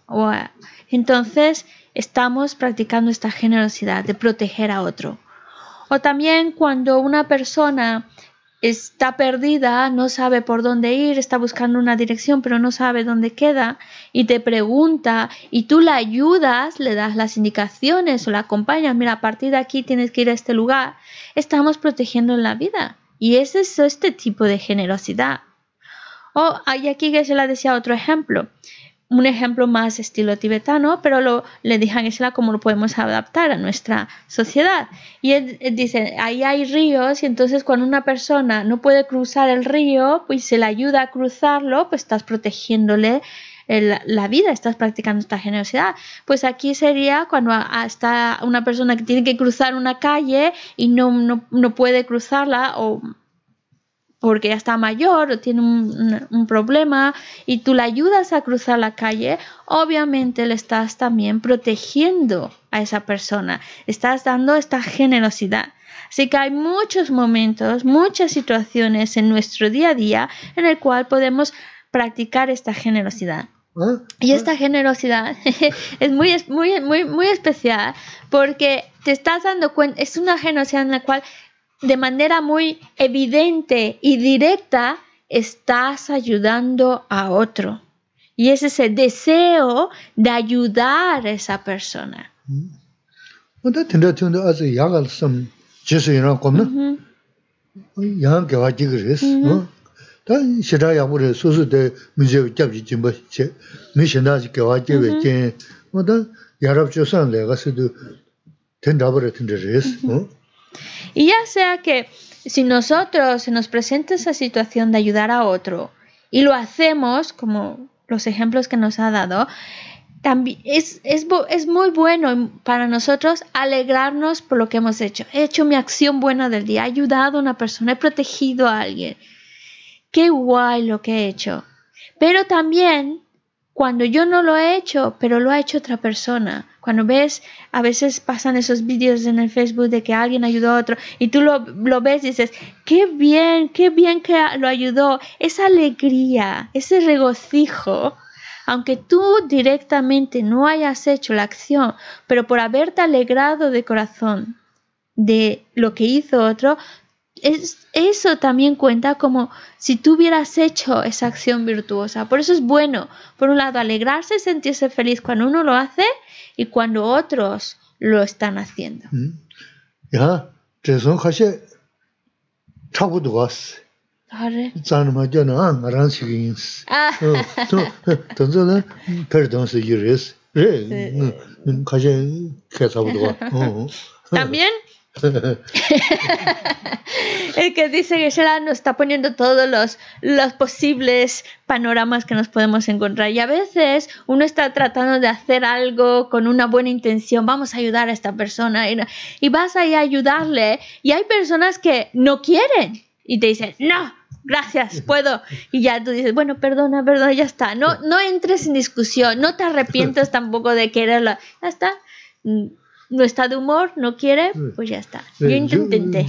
Entonces estamos practicando esta generosidad de proteger a otro. O también cuando una persona está perdida, no sabe por dónde ir, está buscando una dirección, pero no sabe dónde queda, y te pregunta, y tú la ayudas, le das las indicaciones o la acompañas, mira, a partir de aquí tienes que ir a este lugar, estamos protegiendo la vida. Y ese es este tipo de generosidad. O hay aquí que se la decía otro ejemplo, un ejemplo más estilo tibetano, pero lo, le dije a Geshe-la cómo lo podemos adaptar a nuestra sociedad. Y él, dice, ahí hay ríos y entonces cuando una persona no puede cruzar el río, pues se le ayuda a cruzarlo, pues estás protegiéndole la vida, estás practicando esta generosidad. Pues aquí sería cuando está una persona que tiene que cruzar una calle y no, no, no puede cruzarla o porque ya está mayor o tiene un, un- problema y tú le ayudas a cruzar la calle, obviamente le estás también protegiendo a esa persona, estás dando esta generosidad. Así que hay muchos momentos, muchas situaciones en nuestro día a día en el cual podemos practicar esta generosidad. ¿Ah? Y esta generosidad (laughs) es muy, muy, muy, muy especial porque te estás dando cuenta, es una generosidad en la cual de manera muy evidente y directa estás ayudando a otro. Y es ese deseo de ayudar a esa persona. Res. Y ya sea que si nosotros se nos presenta esa situación de ayudar a otro y lo hacemos, como los ejemplos que nos ha dado, también es, es, es muy bueno para nosotros alegrarnos por lo que hemos hecho. He hecho mi acción buena del día, he ayudado a una persona, he protegido a alguien. Qué guay lo que he hecho. Pero también cuando yo no lo he hecho, pero lo ha hecho otra persona. Cuando ves, a veces pasan esos vídeos en el Facebook de que alguien ayudó a otro y tú lo, lo ves y dices, qué bien, qué bien que lo ayudó. Esa alegría, ese regocijo, aunque tú directamente no hayas hecho la acción, pero por haberte alegrado de corazón de lo que hizo otro, es, eso también cuenta como si tú hubieras hecho esa acción virtuosa. Por eso es bueno, por un lado, alegrarse, sentirse feliz cuando uno lo hace y cuando otros lo están haciendo. También (laughs) (laughs) el que dice que Shela nos está poniendo todos los, los posibles panoramas que nos podemos encontrar. Y a veces uno está tratando de hacer algo con una buena intención. Vamos a ayudar a esta persona. Y, no- y vas ahí a ayudarle. Y hay personas que no quieren. Y te dicen, no, gracias, puedo. Y ya tú dices, bueno, perdona, perdona, ya está. No, no entres en discusión. No te arrepientes (laughs) tampoco de quererlo. Ya está. No está de humor, no quiere, pues ya está. Yo intenté.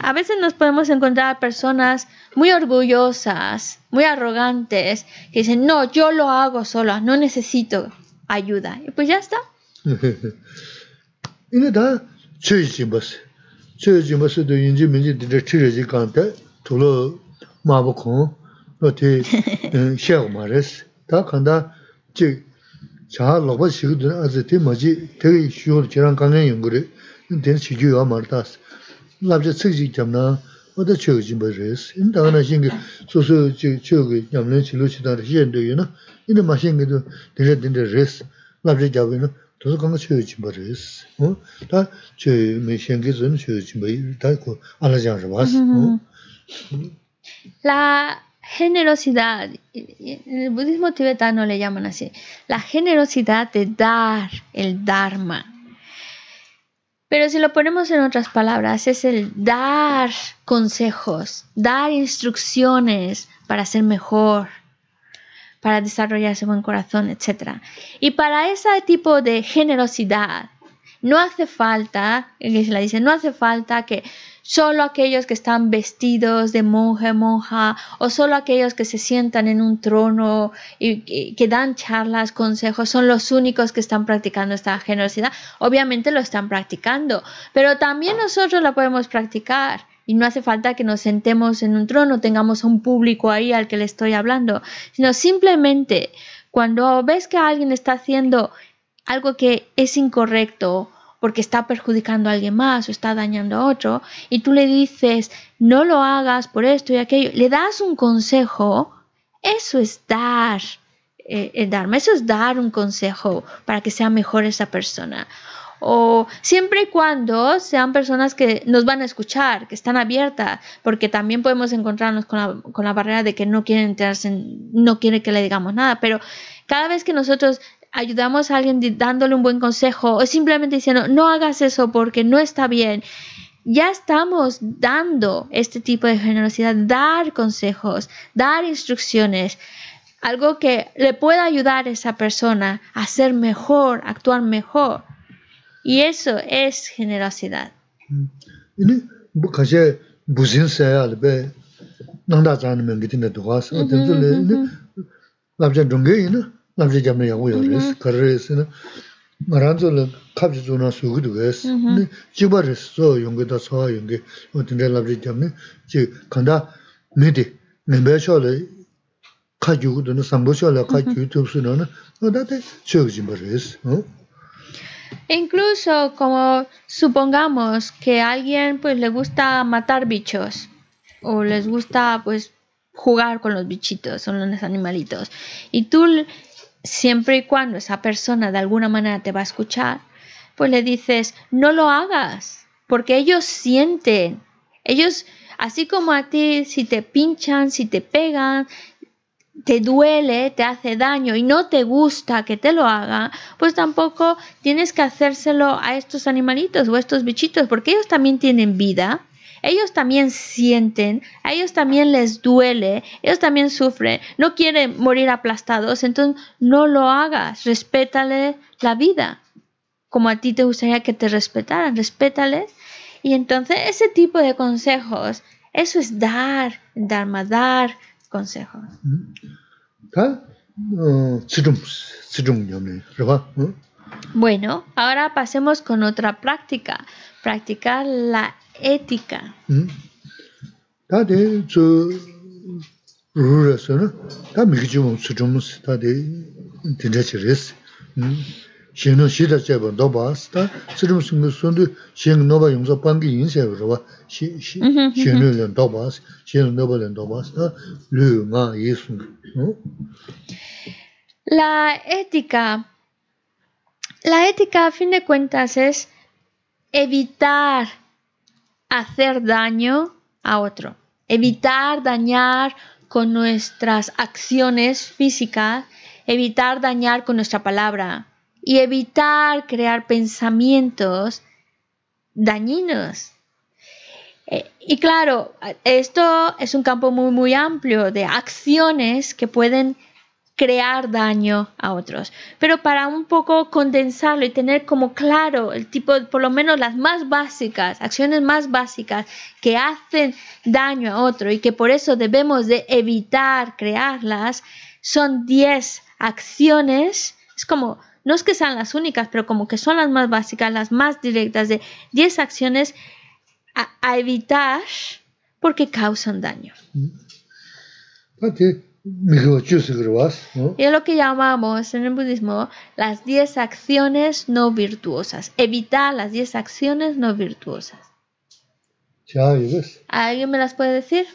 A veces nos podemos encontrar personas muy orgullosas, muy arrogantes, que dicen, no, yo lo hago sola, no necesito ayuda. Y pues ya está. (laughs) (laughs) chik chaha lakpa shikudun azi ti maji tegi shiyor jirang kangen yunguri ten shikyu yuwa mardas labja tsikchik jamna wada chiyo jimba res in dagana shingi susu chiyo ki nyamlen chilu chidang shiyan doyo na ina ma shingi do dindra dindra res labja jabi na toso kanga chiyo jimba res ta chiyo me shingi zun chiyo jimba ta ku ala jang rabas la generosidad, en el budismo tibetano le llaman así, la generosidad de dar el Dharma. Pero si lo ponemos en otras palabras, es el dar consejos, dar instrucciones para ser mejor, para desarrollar ese buen corazón, etc. Y para ese tipo de generosidad, no hace falta, se la dice, no hace falta que solo aquellos que están vestidos de monje, monja, o solo aquellos que se sientan en un trono y, que dan charlas, consejos, son los únicos que están practicando esta generosidad. Obviamente lo están practicando, pero también nosotros la podemos practicar. Y no hace falta que nos sentemos en un trono, tengamos un público ahí al que le estoy hablando, sino simplemente cuando ves que alguien está haciendo algo que es incorrecto porque está perjudicando a alguien más o está dañando a otro, y tú le dices, no lo hagas por esto y aquello, le das un consejo, eso es dar eh, el Dharma, eso es dar un consejo para que sea mejor esa persona. O siempre y cuando sean personas que nos van a escuchar, que están abiertas, porque también podemos encontrarnos con la, con la barrera de que no quieren enterarse, no quieren que le digamos nada, pero cada vez que nosotros ayudamos a alguien dándole un buen consejo o simplemente diciendo no hagas eso porque no está bien, ya estamos dando este tipo de generosidad, dar consejos, dar instrucciones, algo que le pueda ayudar a esa persona a ser mejor, actuar mejor. Y eso es generosidad. 남자 잡는 양고 요레스 카르레스나 마란조는 갑지 조나 수기도 베스 네 지바르스 용게다 소아 용게 어떤데 남자 잡네 지 간다 메디 멤버쇼레 카주고도는 삼보쇼라 카주 유튜브스는 어다데 쇼지 버레스 어 Incluso como supongamos que a alguien pues le gusta matar bichos o les gusta pues jugar con los bichitos, son los animalitos y tú siempre y cuando esa persona de alguna manera te va a escuchar, pues le dices, no lo hagas, porque ellos sienten, ellos, así como a ti, si te pinchan, si te pegan, te duele, te hace daño y no te gusta que te lo hagan, pues tampoco tienes que hacérselo a estos animalitos o a estos bichitos, porque ellos también tienen vida ellos también sienten, a ellos también les duele, ellos también sufren, no quieren morir aplastados, entonces no lo hagas, respétale la vida, como a ti te gustaría que te respetaran, respétales. Y entonces ese tipo de consejos, eso es dar, Dharma, dar consejos. Bueno, ahora pasemos con otra práctica, practicar la ética. Tā tē tsū rū rā sō na, tā mī kī chū mō tsū chū mō sī, tā tē tēnchā chī rē sī. Shēng nō shī tā chā bā ndō bā sī, tā tsū chū mō sī ngā sō ndū shēng nō bā yōng sō pāng kī yīn sā rā bā, shēng nō lē ndō bā sī, shēng nō bā lē ndō bā sī, tā lū ngā yī sū ngā. La ética, la ética a fin de cuentas es evitar hacer daño a otro, evitar dañar con nuestras acciones físicas, evitar dañar con nuestra palabra y evitar crear pensamientos dañinos. Eh, y claro, esto es un campo muy, muy amplio de acciones que pueden crear daño a otros. Pero para un poco condensarlo y tener como claro el tipo, por lo menos las más básicas, acciones más básicas que hacen daño a otro y que por eso debemos de evitar crearlas, son 10 acciones. Es como, no es que sean las únicas, pero como que son las más básicas, las más directas de 10 acciones a, a evitar porque causan daño. Y es lo que llamamos en el budismo las 10 acciones no virtuosas. Evitar las 10 acciones no virtuosas. ¿Alguien me las puede decir?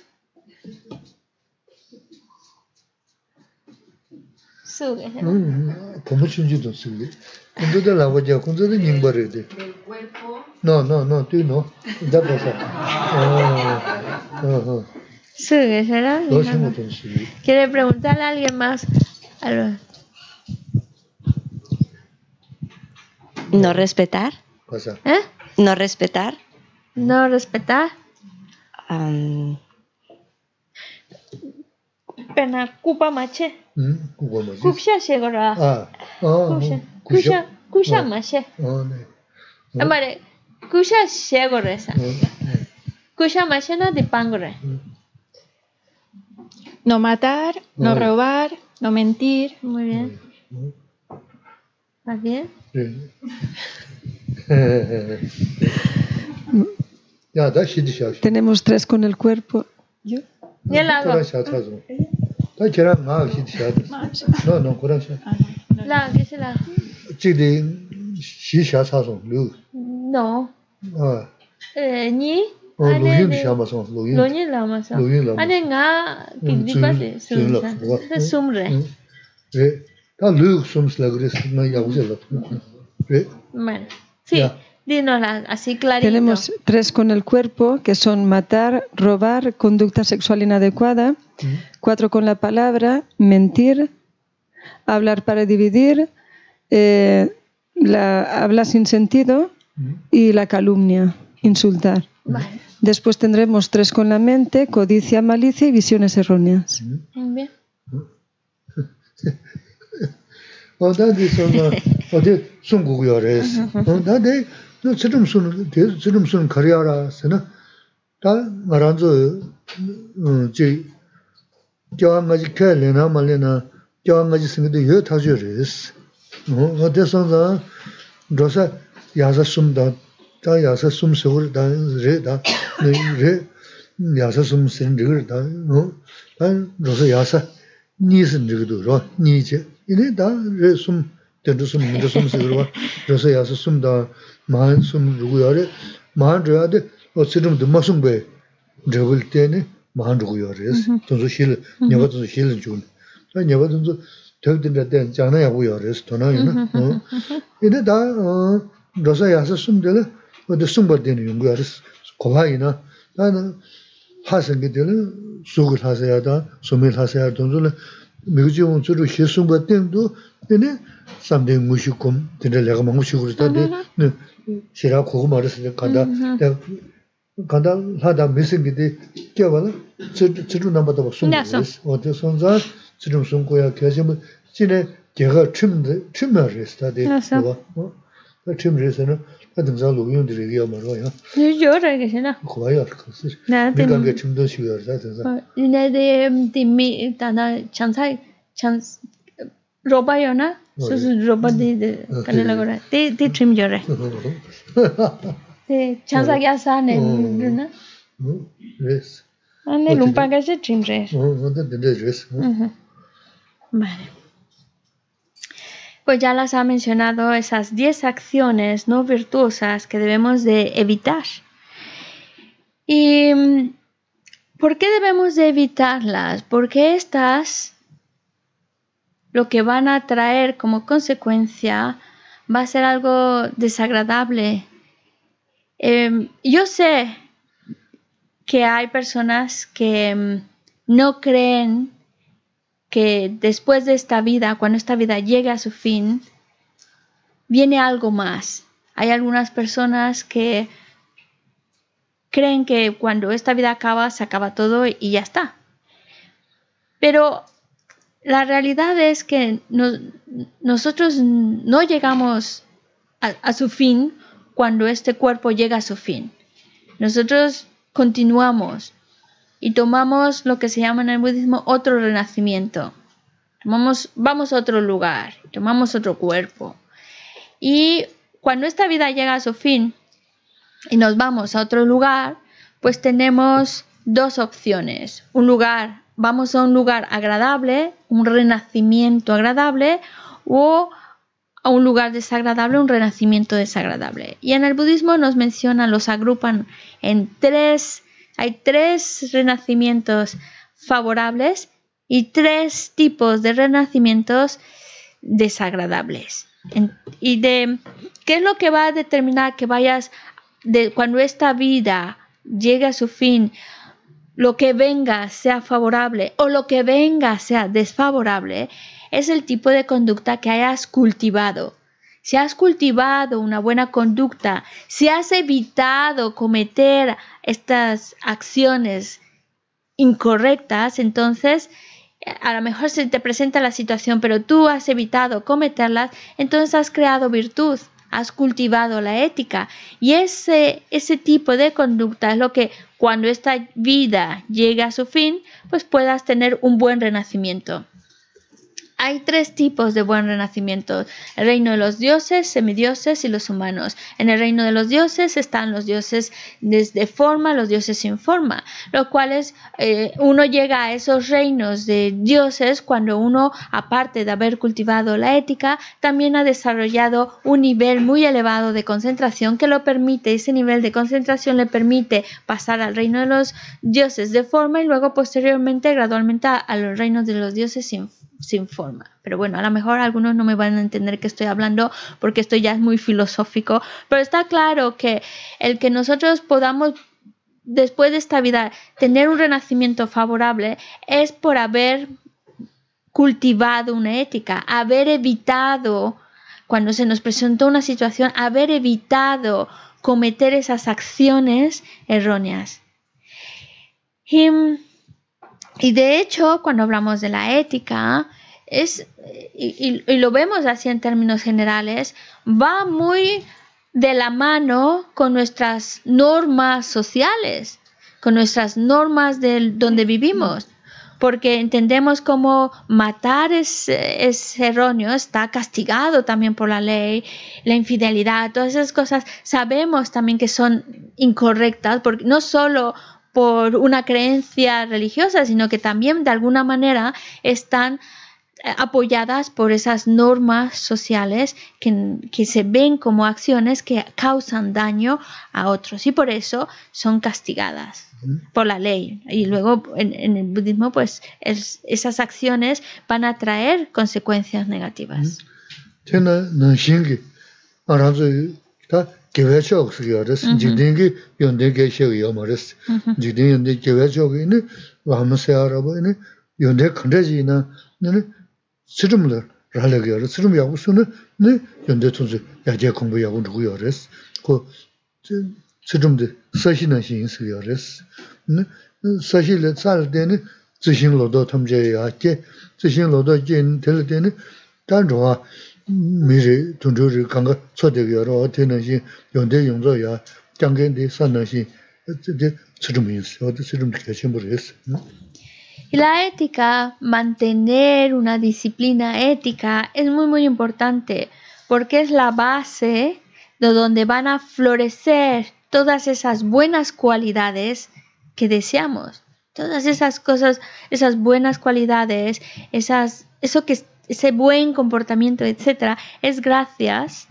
No, no, no, tú no. Ya pasa será? ¿Quiere preguntarle a alguien más? ¿Eh? ¿No respetar? ¿No respetar? ¿No respetar? Pena, cupa mache. ¿Mm? Cupa mache. Cupsha llegora. Ah, ah cupsha. Cupsha, ah, ah, mache. Amare, cupsha llegora esa. Cupsha mache na de pangore. Mm. No matar, no robar, no mentir. Muy bien. ¿Vas bien? Sí. (laughs) Tenemos tres con el cuerpo. ¿Yo? ¿Y el? Ah, no, no. La, ¿qué es la? No. Ni. 어, ane 루인 de- 샤마서. 루인. Lo ni la masa. 루인 라. Ane nga 응, kikdipate. 준- 준라. Sumsa. 그거. Se sumre. 응. 네. 다 루, 숨스라 그랬어. 나 야구zel라. 네. Bueno. Sí. Ya. Dínosla así clarito. Tenemos tres con el cuerpo, que son matar, robar, conducta sexual inadecuada. 응. Cuatro con la palabra, mentir, hablar para dividir, eh, la, habla sin sentido 응. y la calumnia, insultar. Vale. Después tendremos tres con la mente, codicia, malicia y visiones erróneas. Bien. 어, 나한테 손 어디 숨고요 그랬어. 어, 나한테 너 지금 손 지금 손 거리하라 했으나 다 말한저 어, 제 교환 가지 kellena 말레나 교환 가지 생기도 여 타죠 그랬어. 어, 어디서나 로사 야사 숨다 다 야사 숨 속을 다 레다 레 야사 숨 생을 다 어, 다 로사 야사 니스 저기도 로 니제 이네 다 레숨 된도 숨 문도 숨 쓰고 로사 야사 숨다 마한 숨 누구야래 마한 줘야돼 어 지금도 마숨 배 저걸 때네 마한 누구야래스 돈도 실 내가 돈도 실은 준 내가 돈도 되든데 된 장나야 고야래스 돈아이나 어 이네 다어 로사 야사 숨들 어디 숨 받는 용구야래스 고마이나 나는 하생게 되는 속을 하셔야다 소밀 하셔야 돈을 미지원 주로 시송 같은도 근데 삼대 무식금 근데 내가 막 무식으로 했다데 네 시라 그거 말했을 간다 내가 간다 하다 미생기데 깨봐라 저 저로 남아도 뭐 냐서. 숨고 어디 손자 지금 숨고야 계시면 진에 걔가 춤 춤을 했다 那怎么着录用的这个要么说呀？你觉得个行了？恐怕要是可是，那没感觉这么多学员在身上。人家的的没，但那强菜强，萝卜有呢，就是萝卜的的，跟那那个嘞，得得吃么着嘞？对，强菜加啥呢？是呢？嗯，是。俺那龙板干是吃么着？嗯，我这真的是。嗯哼，买的。(laughs) Pues ya las ha mencionado esas 10 acciones no virtuosas que debemos de evitar. ¿Y mm, por qué debemos de evitarlas? Porque estas lo que van a traer como consecuencia va a ser algo desagradable. Em, yo sé que hay personas que mm, no creen que después de esta vida, cuando esta vida llegue a su fin, viene algo más. Hay algunas personas que creen que cuando esta vida acaba, se acaba todo y ya está. Pero la realidad es que no- nosotros no llegamos a su fin cuando este cuerpo llega a su fin. Nosotros continuamos y tomamos lo que se llama en el budismo otro renacimiento. Tomamos, vamos a otro lugar, tomamos otro cuerpo. Y cuando esta vida llega a su fin y nos vamos a otro lugar, pues tenemos dos opciones. Un lugar, vamos a un lugar agradable, un renacimiento agradable, o a un lugar desagradable, un renacimiento desagradable. Y en el budismo nos mencionan, los agrupan en tres, hay tres renacimientos favorables y tres tipos de renacimientos desagradables. Y de qué es lo que va a determinar que vayas de cuando esta vida llegue a su fin, lo que venga sea favorable o lo que venga sea desfavorable, es el tipo de conducta que hayas cultivado. Si has cultivado una buena conducta, si has evitado cometer estas acciones incorrectas, entonces a lo mejor se te presenta la situación, pero tú has evitado cometerlas, entonces has creado virtud, has cultivado la ética. Y ese, ese tipo de conducta es lo que cuando esta vida llegue a su fin, pues puedas tener un buen renacimiento. Hay tres tipos de buen renacimiento. El reino de los dioses, semidioses y los humanos. En el reino de los dioses están los dioses desde forma, los dioses sin forma, los cuales eh, uno llega a esos reinos de dioses cuando uno, aparte de haber cultivado la ética, también ha desarrollado un nivel muy elevado de concentración que lo permite, ese nivel de concentración le permite pasar al reino de los dioses de forma y luego posteriormente gradualmente a, a los reinos de los dioses sin sin forma. Pero bueno, a lo mejor algunos no me van a entender que estoy hablando porque esto ya es muy filosófico, pero está claro que el que nosotros podamos después de esta vida tener un renacimiento favorable es por haber cultivado una ética, haber evitado cuando se nos presentó una situación, haber evitado cometer esas acciones erróneas. Y, y de hecho, cuando hablamos de la ética, es, y, lo vemos así en términos generales, va muy de la mano con nuestras normas sociales, con nuestras normas de donde vivimos, porque entendemos como matar es, es erróneo, está castigado también por la ley, la infidelidad, todas esas cosas. Sabemos también que son incorrectas, porque no solo por una creencia religiosa, sino que también de alguna manera están apoyadas por esas normas sociales que, que, se ven como acciones que causan daño a otros y por eso son castigadas por la ley. Y luego en, en el budismo, pues es, esas acciones van a traer consecuencias negativas. gewe chok su yo res, mm-hmm. jikdin ki yonde ge shek yo ma mm-hmm. res, jikdin yonde gewe chok ini, wahama se araba ini, yonde kanda ji ina, nini, tsirum lar, rala ge yo res, tsirum yagu su nini, yonde tunzi yaje kumbu yagu nugu yo res, ko tsirum de sashi na shin su yo res, sashi le tsar deni, zishin lodo tam je ya ke, zishin lodo je ini, deni, dan zhuwa, kanga tena xin yonde ya jangen san na xin tsirum de tsirum. Y la ética, mantener una disciplina ética es muy muy importante porque es la base de donde van a florecer todas esas buenas cualidades que deseamos. Todas esas cosas, esas buenas cualidades, esas, eso que ese buen comportamiento, etcétera, es gracias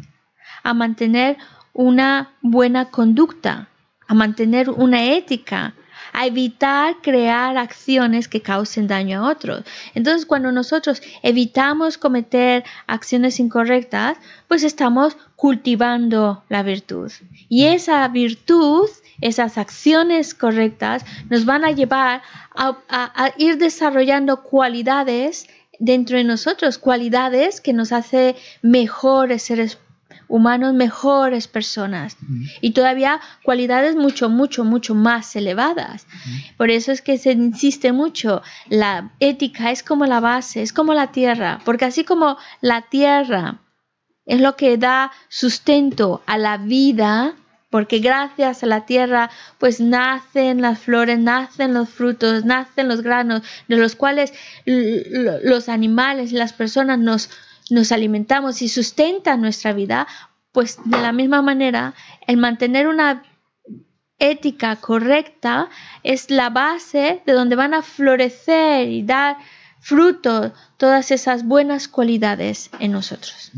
a mantener una buena conducta, a mantener una ética, a evitar crear acciones que causen daño a otros. Entonces, cuando nosotros evitamos cometer acciones incorrectas, pues estamos cultivando la virtud. Y esa virtud, esas acciones correctas, nos van a llevar a, a, a ir desarrollando cualidades dentro de nosotros cualidades que nos hace mejores seres humanos mejores personas. Y todavía cualidades mucho, mucho, mucho más elevadas. Por eso es que se insiste mucho, la ética es como la base, es como la tierra, porque así como la tierra es lo que da sustento a la vida, porque gracias a la tierra pues nacen las flores, nacen los frutos, nacen los granos, de los cuales los animales las personas nos, nos alimentamos y sustentan nuestra vida, pues de la misma manera el mantener una ética correcta es la base de donde van a florecer y dar fruto todas esas buenas cualidades en nosotros.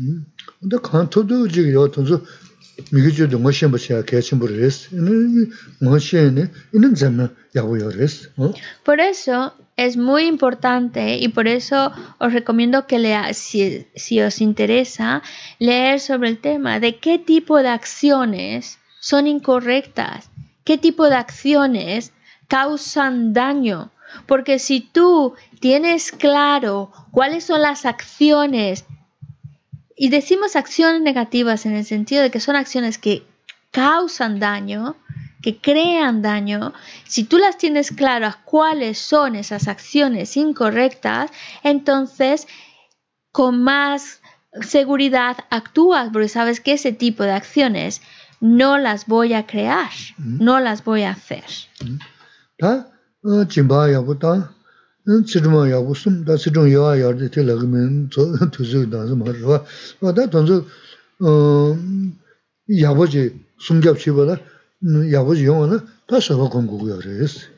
Por eso es muy importante y por eso os recomiendo que lea, si, si os interesa, leer sobre el tema de qué tipo de acciones son incorrectas, qué tipo de acciones causan daño. Porque si tú tienes claro cuáles son las acciones y decimos acciones negativas en el sentido de que son acciones que causan daño, que crean daño, si tú las tienes claras cuáles son esas acciones incorrectas, entonces con más seguridad actúas porque sabes que ese tipo de acciones no las voy a crear, no las voy a hacer.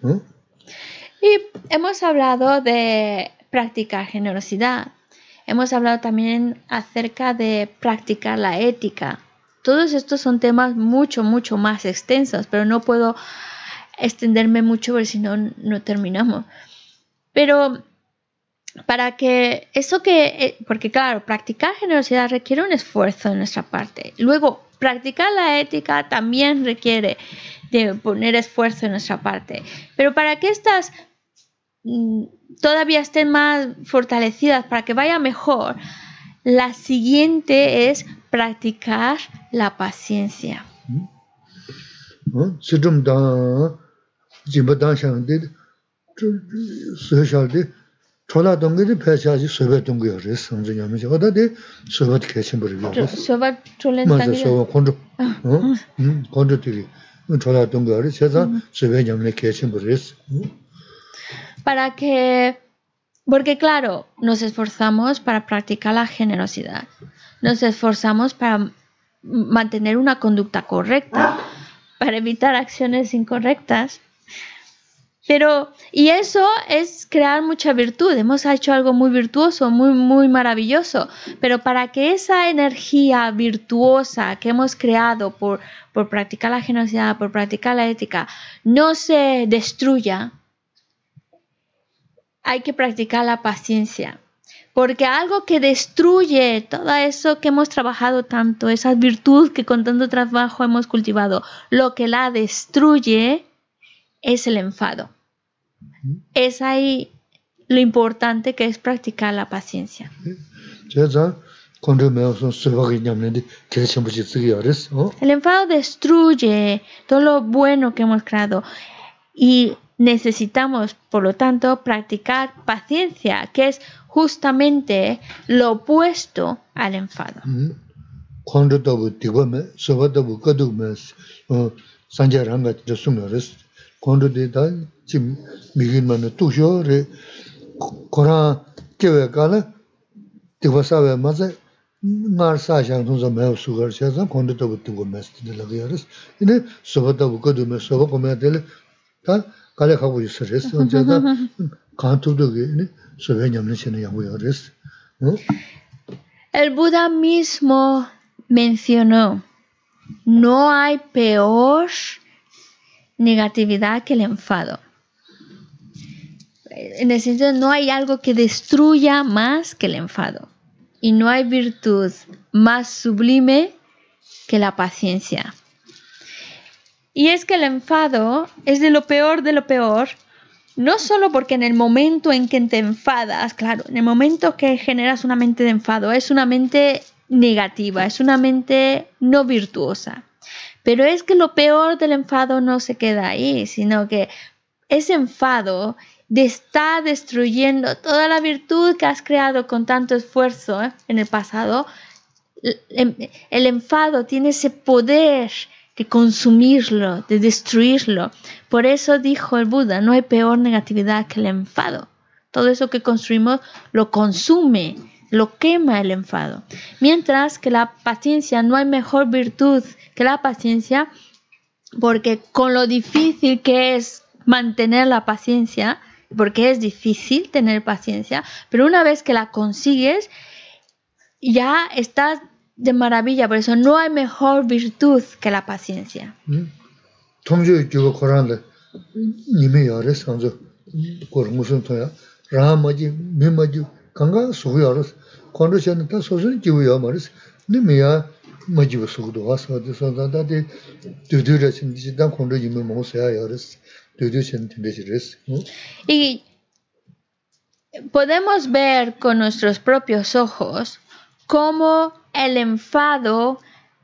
(laughs) Y hemos hablado de practicar generosidad. Hemos hablado también acerca de practicar la ética. Todos estos son temas mucho, mucho más extensos, pero no puedo extenderme mucho porque si no, no terminamos. Pero para que eso que, eh, porque claro, practicar generosidad requiere un esfuerzo de nuestra parte. Luego, practicar la ética también requiere de poner esfuerzo de nuestra parte. Pero para que estas mm, todavía estén más fortalecidas, para que vaya mejor, la siguiente es practicar la paciencia. ¿Mm? 수혈할때 초라 동거리 패샤지 수배 동거리 성지 냐면서 어디에 수배 개심 버리고 수배 졸렌 맞아 수배 콘도 어 콘도 되게 초라 동거리 세자 수배 냐면 개심 버리스 para que porque claro nos esforzamos para practicar la generosidad nos esforzamos para mantener una conducta correcta para evitar acciones incorrectas pero, y eso es crear mucha virtud. Hemos hecho algo muy virtuoso, muy, muy maravilloso. Pero para que esa energía virtuosa que hemos creado por, por practicar la generosidad, por practicar la ética, no se destruya, hay que practicar la paciencia. Porque algo que destruye todo eso que hemos trabajado tanto, esa virtud que con tanto trabajo hemos cultivado, lo que la destruye es el enfado es ahí lo importante que es practicar la paciencia. El enfado destruye todo lo bueno que hemos creado y necesitamos, por lo tanto, practicar paciencia, que es justamente lo opuesto al enfado. Chim migin mana tuksho re korang kewe kala tikwa sawe maza ngar saa shang tongsa mayo sugar shaa zang kondo tabu tikwa mas tine laga yaris ine soba tabu kado me soba komaya tele ta kale khabu yisa res shaa zang kaan tubdo ge ine soba nyamne chene yamu yaris El Buda mismo mencionó no hay peor negatividad que el enfado en el sentido no hay algo que destruya más que el enfado. Y no hay virtud más sublime que la paciencia. Y es que el enfado es de lo peor de lo peor, no solo porque en el momento en que te enfadas, claro, en el momento que generas una mente de enfado, es una mente negativa, es una mente no virtuosa. Pero es que lo peor del enfado no se queda ahí, sino que ese enfado está destruyendo toda la virtud que has creado con tanto esfuerzo ¿eh? en el pasado. El, el enfado tiene ese poder de consumirlo, de destruirlo. Por eso dijo el Buda, no hay peor negatividad que el enfado. Todo eso que construimos lo consume, lo quema el enfado. Mientras que la paciencia no hay mejor virtud que la paciencia, porque con lo difícil que es mantener la paciencia, porque es difícil tener paciencia, pero una vez que la consigues, ya estás de maravilla. Por eso no hay mejor virtud que la paciencia. Y podemos ver con nuestros propios ojos cómo el enfado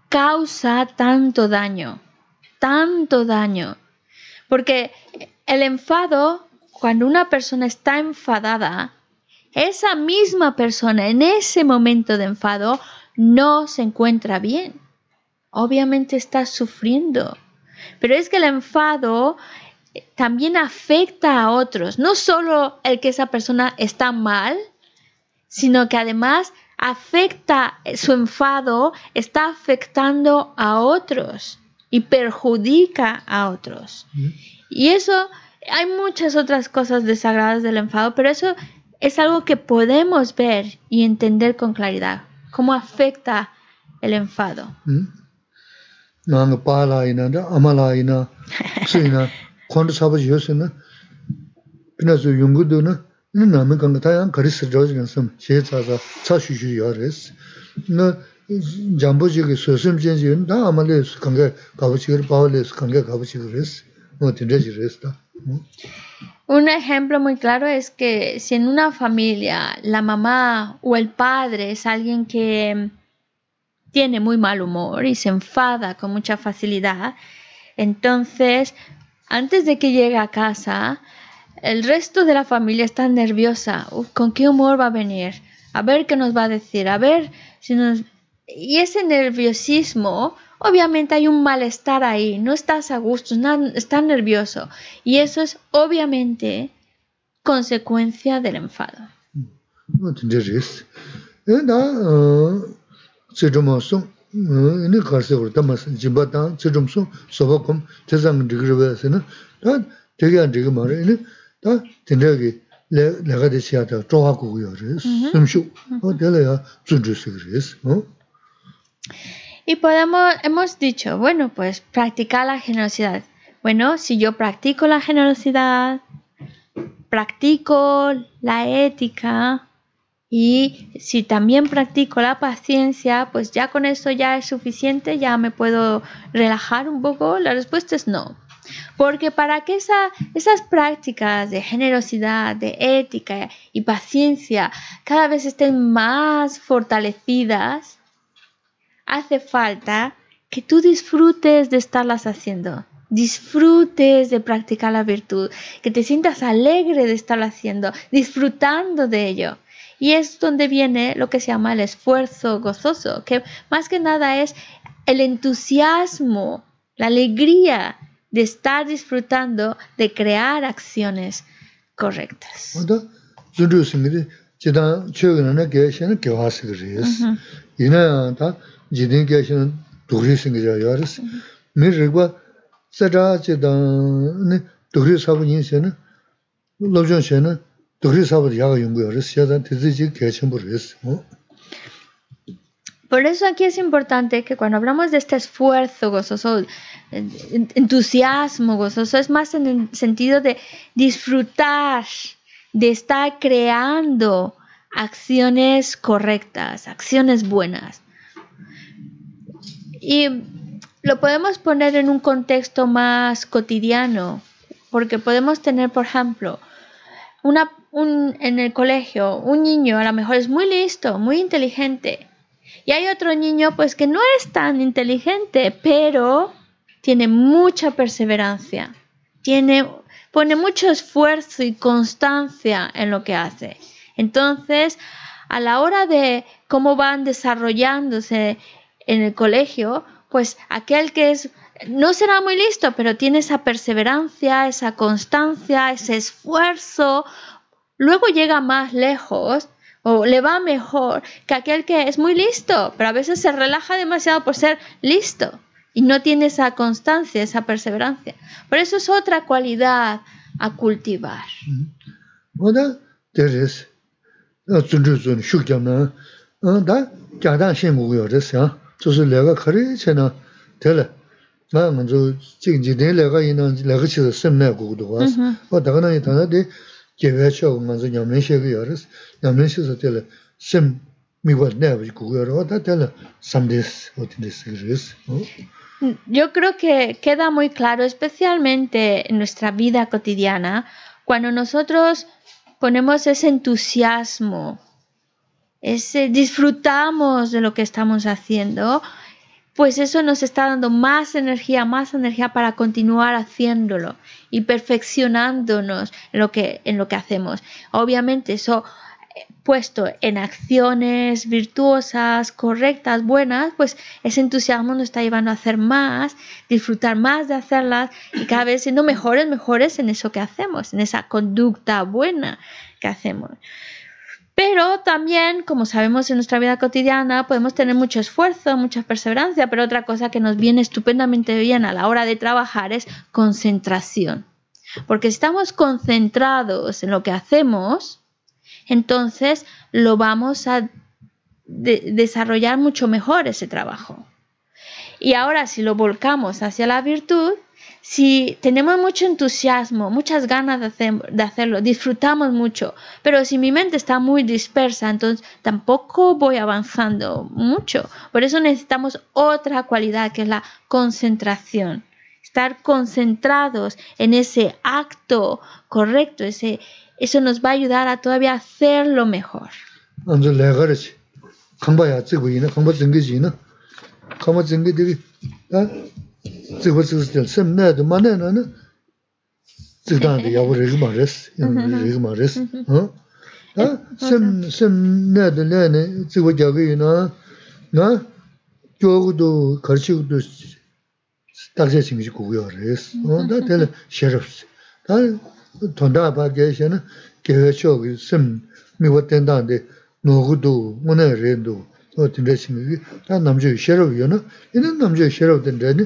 causa tanto daño, tanto daño. Porque el enfado, cuando una persona está enfadada, esa misma persona en ese momento de enfado no se encuentra bien. Obviamente está sufriendo. Pero es que el enfado también afecta a otros. No solo el que esa persona está mal, sino que además afecta su enfado, está afectando a otros y perjudica a otros. Y eso, hay muchas otras cosas desagradables del enfado, pero eso es algo que podemos ver y entender con claridad, cómo afecta el enfado. (laughs) Un ejemplo muy claro es que si en una familia la mamá o el padre es alguien que tiene muy mal humor y se enfada con mucha facilidad, entonces antes de que llegue a casa, el resto de la familia está nerviosa. ¿Con qué humor va a venir? A ver qué nos va a decir. A ver si nos... Y ese nerviosismo, obviamente hay un malestar ahí. No estás a gusto, estás nervioso. Y eso es obviamente consecuencia del enfado. Y podemos, hemos dicho, bueno, pues practicar la generosidad. Bueno, si yo practico la generosidad, practico la ética y si también practico la paciencia, pues ya con eso ya es suficiente, ya me puedo relajar un poco. La respuesta es no. Porque para que esas prácticas de generosidad, de ética y paciencia cada vez estén más fortalecidas, hace falta que tú disfrutes de estarlas haciendo. Disfrutes de practicar la virtud, que te sientas alegre de estarlo haciendo, disfrutando de ello. Y es donde viene lo que se llama el esfuerzo gozoso, que más que nada es el entusiasmo, la alegría de estar disfrutando de crear acciones correctas. Por eso aquí es importante que cuando hablamos de este esfuerzo gozoso, entusiasmo gozoso, es más en el sentido de disfrutar, de estar creando acciones correctas, acciones buenas. Y lo podemos poner en un contexto más cotidiano, porque podemos tener, por ejemplo, un, en el colegio, un niño a lo mejor es muy listo, muy inteligente, Y hay otro niño pues que no es tan inteligente, pero tiene mucha perseverancia, tiene, pone mucho esfuerzo y constancia en lo que hace. Entonces, a la hora de cómo van desarrollándose en el colegio, pues aquel que es no será muy listo, pero tiene esa perseverancia, esa constancia, ese esfuerzo, luego llega más lejos o le va mejor que aquel que es muy listo, pero a veces se relaja demasiado por ser listo y no tiene esa constancia, esa perseverancia. Por eso es otra cualidad a cultivar. ngā ngā Yo creo que queda muy claro, especialmente en nuestra vida cotidiana, cuando nosotros ponemos ese entusiasmo, ese disfrutamos de lo que estamos haciendo, pues eso nos está dando más energía, más energía para continuar haciéndolo y perfeccionándonos en lo que, en lo que hacemos. Obviamente eso eh, puesto en acciones virtuosas, correctas, buenas, pues ese entusiasmo nos está llevando a hacer más, disfrutar más de hacerlas y cada vez siendo mejores, mejores en eso que hacemos, en esa conducta buena que hacemos. Pero también, como sabemos en nuestra vida cotidiana, podemos tener mucho esfuerzo, mucha perseverancia, pero otra cosa que nos viene estupendamente bien a la hora de trabajar es concentración. Porque si estamos concentrados en lo que hacemos, entonces lo vamos a desarrollar mucho mejor ese trabajo. Y ahora si lo volcamos hacia la virtud, si tenemos mucho entusiasmo, muchas ganas de, hacerlo, disfrutamos mucho, pero si mi mente está muy dispersa, entonces tampoco voy avanzando mucho. Por eso necesitamos otra cualidad que es la concentración. Estar concentrados en ese acto correcto, ese, eso nos va a ayudar a todavía hacerlo mejor. tsik pa tsik sikyal, sem naya di ma naya nana, tsik dana di yabu rigi ma res, mm-hmm. rigi ma res. Mm-hmm. Sem, sem naya di naya naya, tsik pa gyagayi na, na, gyogu du, karchi gu du, taksa singishi guguyo res. Mm-hmm. Da tela sherabs. Da tonda pa gaya xe na, gaya cho gu sem, miwa tendan di, nogu du, munaya ren du, tinda singishi, da namchoo sherab yo na, ina namchoo sherab tendan di,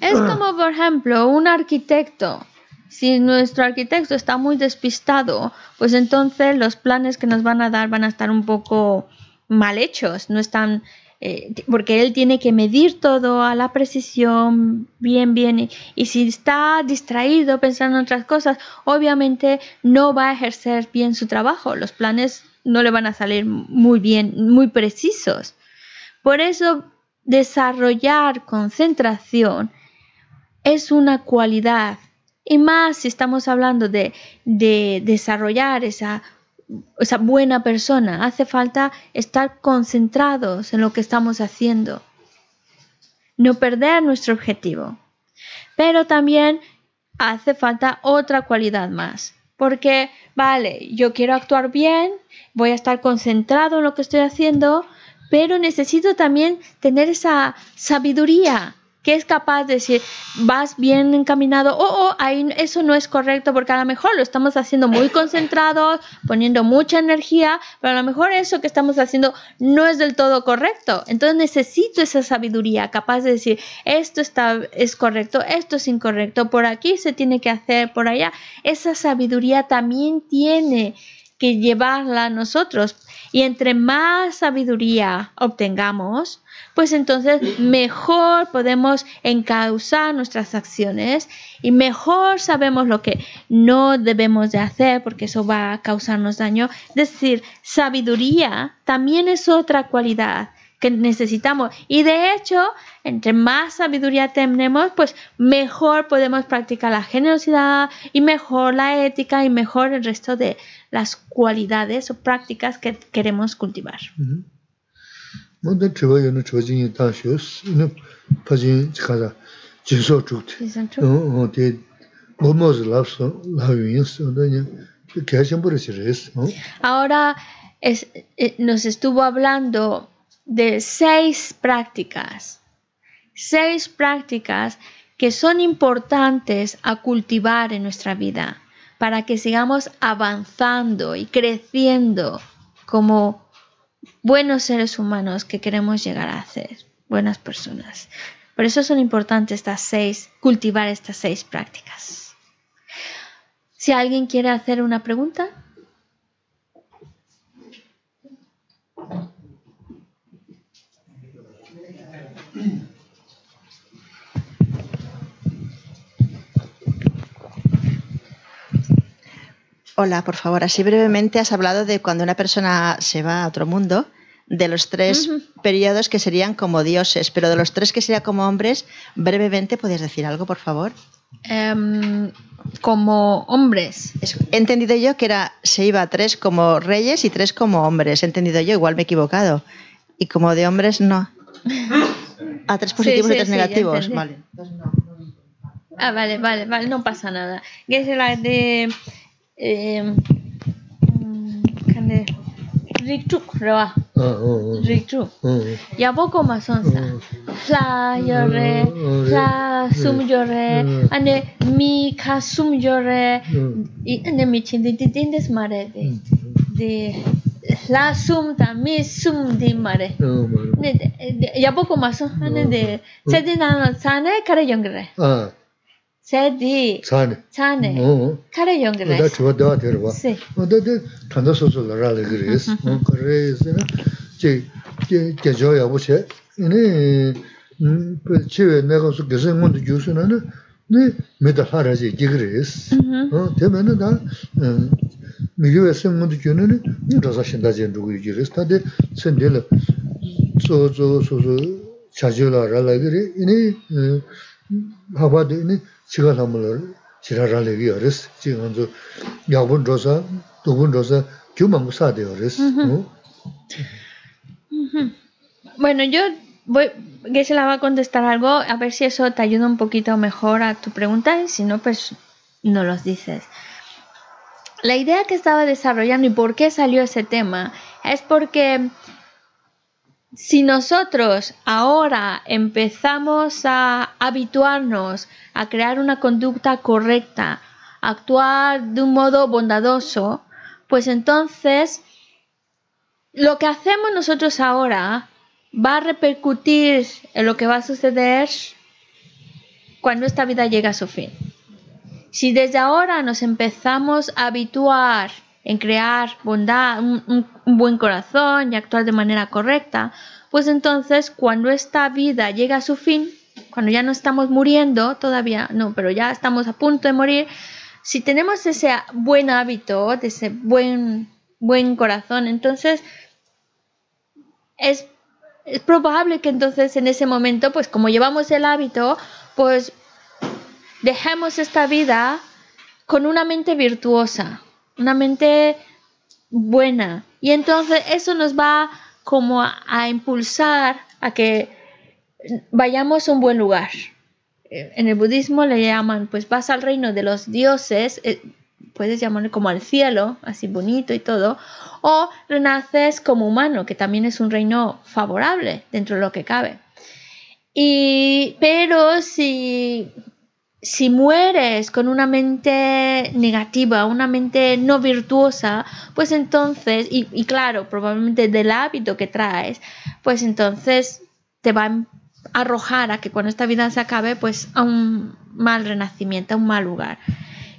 Es como, por ejemplo, un arquitecto. Si nuestro arquitecto está muy despistado, pues entonces los planes que nos van a dar van a estar un poco mal hechos, no están eh, porque él tiene que medir todo a la precisión, bien, bien, y, si está distraído pensando en otras cosas, obviamente no va a ejercer bien su trabajo, los planes no le van a salir muy bien, muy precisos. Por eso, desarrollar concentración es una cualidad, y más si estamos hablando de, de desarrollar esa esa buena persona, hace falta estar concentrados en lo que estamos haciendo, no perder nuestro objetivo. Pero también hace falta otra cualidad más, porque, vale, yo quiero actuar bien, voy a estar concentrado en lo que estoy haciendo, pero necesito también tener esa sabiduría que es capaz de decir, vas bien encaminado, o oh, oh, eso no es correcto, porque a lo mejor lo estamos haciendo muy concentrados, poniendo mucha energía, pero a lo mejor eso que estamos haciendo no es del todo correcto. Entonces necesito esa sabiduría capaz de decir, esto está, es correcto, esto es incorrecto, por aquí se tiene que hacer, por allá. Esa sabiduría también tiene que llevarla a nosotros. Y entre más sabiduría obtengamos, pues entonces mejor podemos encauzar nuestras acciones y mejor sabemos lo que no debemos de hacer porque eso va a causarnos daño. Es decir, sabiduría también es otra cualidad que necesitamos. Y de hecho, entre más sabiduría tenemos, pues mejor podemos practicar la generosidad y mejor la ética y mejor el resto de las cualidades o prácticas que queremos cultivar. Ahora es, eh, nos estuvo hablando de seis prácticas, seis prácticas que son importantes a cultivar en nuestra vida para que sigamos avanzando y creciendo como buenos seres humanos que queremos llegar a ser, buenas personas. Por eso son importantes estas seis, cultivar estas seis prácticas. Si alguien quiere hacer una pregunta. Hola, por favor, así brevemente has hablado de cuando una persona se va a otro mundo, de los tres periodos que serían como dioses, pero de los tres que serían como hombres, brevemente, ¿podrías decir algo, por favor? Em, como hombres. Es- He entendido yo que era se iba a tres como reyes y tres como hombres. He entendido yo, igual me he equivocado. Y como de hombres, no. A tres positivos sí, y tres sí, negativos. Vale. Ah, vale, vale, vale, no pasa nada. Que es la de. kane rikchuk rawa rikchuk yaboko ma sonsa fla yore fla sum yore ane mi ka sum yore ane mi chindi di dindes mare de de la sum ta mi sum di mare ne yaboko ma son ane de chedi na sane kare yongre ah 제디 차네. 차네. 카레 연결해. 나 저거 더 들어 봐 근데 단도 소소라 라래 그래스 뭐 그래서 제 계절 여보세. 이네 음 집에 내가 수 계속 뭔데 주스는 네 메다 하라지 지그레스 어 되면은 나 미교에서 뭔데 주는 이러서 신다지 누구 지그레스 다데 선들 소소소소 자주라 라래 그래. 이네 하바데 이네 chiga namla shira rali gi yoris, chiga nganzu yagbun rosa, dugbun rosa, kyu mangu saade yoris. Bueno, yo voy, Gesela va a contestar algo, a ver si eso te ayuda un poquito mejor a tu pregunta, y si no, pues no los dices. La idea que estaba desarrollando y por qué salió ese tema es porque si nosotros ahora empezamos a habituarnos a crear una conducta correcta, a actuar de un modo bondadoso, pues entonces lo que hacemos nosotros ahora va a repercutir en lo que va a suceder cuando esta vida llegue a su fin. Si desde ahora nos empezamos a habituar en crear bondad, un, un- buen corazón y actuar de manera correcta, pues entonces cuando esta vida llega a su fin, cuando ya no estamos muriendo todavía, no, pero ya estamos a punto de morir, si tenemos ese buen hábito, ese buen, buen corazón, entonces es, es probable que entonces en ese momento, pues como llevamos el hábito, pues dejemos esta vida con una mente virtuosa, una mente buena. Y entonces eso nos va como a, impulsar a que vayamos a un buen lugar. Eh, En el budismo le llaman, pues vas al reino de los dioses, eh, puedes llamarlo como al cielo, así bonito y todo, o renaces como humano, que también es un reino favorable dentro de lo que cabe. Y, pero si, si mueres con una mente negativa, una mente no virtuosa, pues entonces, y, claro, probablemente del hábito que traes, pues entonces te va a arrojar a que cuando esta vida se acabe, pues a un mal renacimiento, a un mal lugar.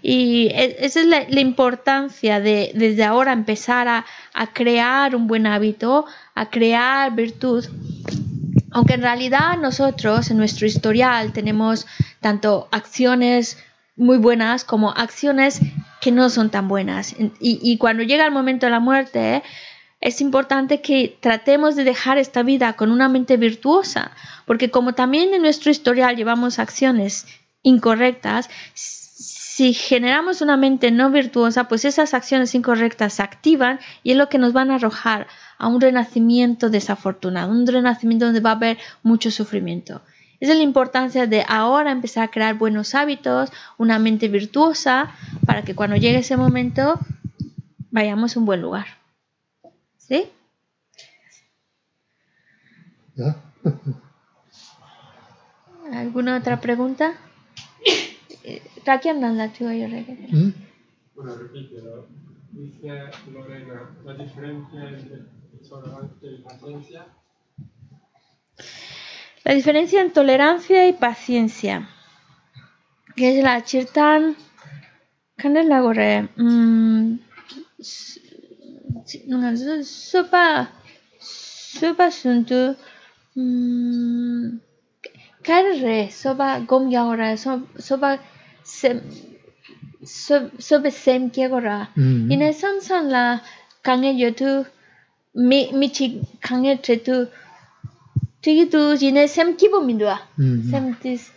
Y e- esa es la, importancia de desde ahora empezar a crear un buen hábito, a crear virtud. Aunque en realidad nosotros en nuestro historial tenemos tanto acciones muy buenas como acciones que no son tan buenas. Y, cuando llega el momento de la muerte, es importante que tratemos de dejar esta vida con una mente virtuosa, porque como también en nuestro historial llevamos acciones incorrectas, si generamos una mente no virtuosa, pues esas acciones incorrectas se activan y es lo que nos van a arrojar a un renacimiento desafortunado, un renacimiento donde va a haber mucho sufrimiento. Esa es la importancia de ahora empezar a crear buenos hábitos, una mente virtuosa, para que cuando llegue ese momento vayamos a un buen lugar. ¿Sí? (laughs) ¿Alguna otra pregunta? Eh, la tuya. ¿Mm? Bueno. Dice Lorena, la diferencia entre paciencia. La diferencia en tolerancia y paciencia. Que es la chirtan. ¿Qué es la gorre? Mm, sopa. Sopa suntu. mm, Karre, sopa gom yagora, so- sopa Sopa sem kiagora. Ine san san la kange yotu. mi mi chi khange tre tu tegi tu jine sem kibo mi dwa sem this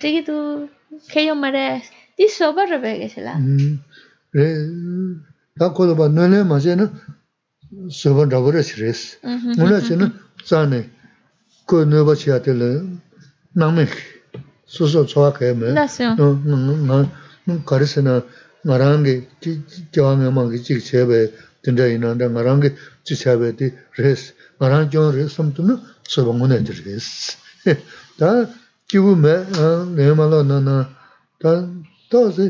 tegi tu keyo mare di soba rabe ge sela re ta ko ba no ne ma je na soba rabe re sres mo na je na za ne ko no ba chi ate le nang me su so chwa ke me no no no ka re se na ngarang ge ti jwa me ma ge chi che be tinda inanda ngarangi chichabe di res, ngarangi kiong res samtuna soba nguna di res. (laughs) Ta kibu me, nema la na na, ta ta zi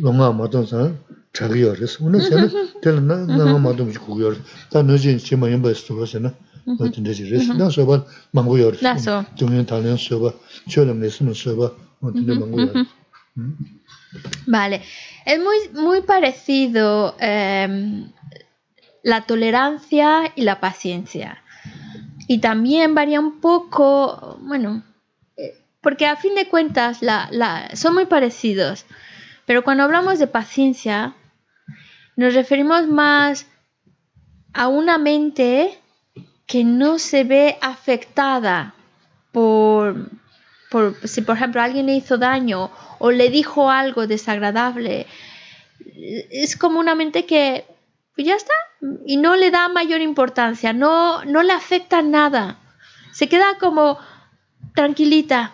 longa matong san chagiyo res, una sena tila na nga matong chi kugiyo res, ta nujin chi ma yinba istuwa sena, tinda chi res, na soba manguyo res, dungyun talen soba, cholam nesima soba, tinda mm-hmm. manguyo res. Mm-hmm. Vale, es muy, muy parecido eh, la tolerancia y la paciencia. Y también varía un poco, bueno, eh, porque a fin de cuentas la, la- son muy parecidos. Pero cuando hablamos de paciencia, nos referimos más a una mente que no se ve afectada por, por si por ejemplo alguien le hizo daño o le dijo algo desagradable. Es como una mente que pues ya está y no le da mayor importancia, no, no le afecta nada. Se queda como tranquilita,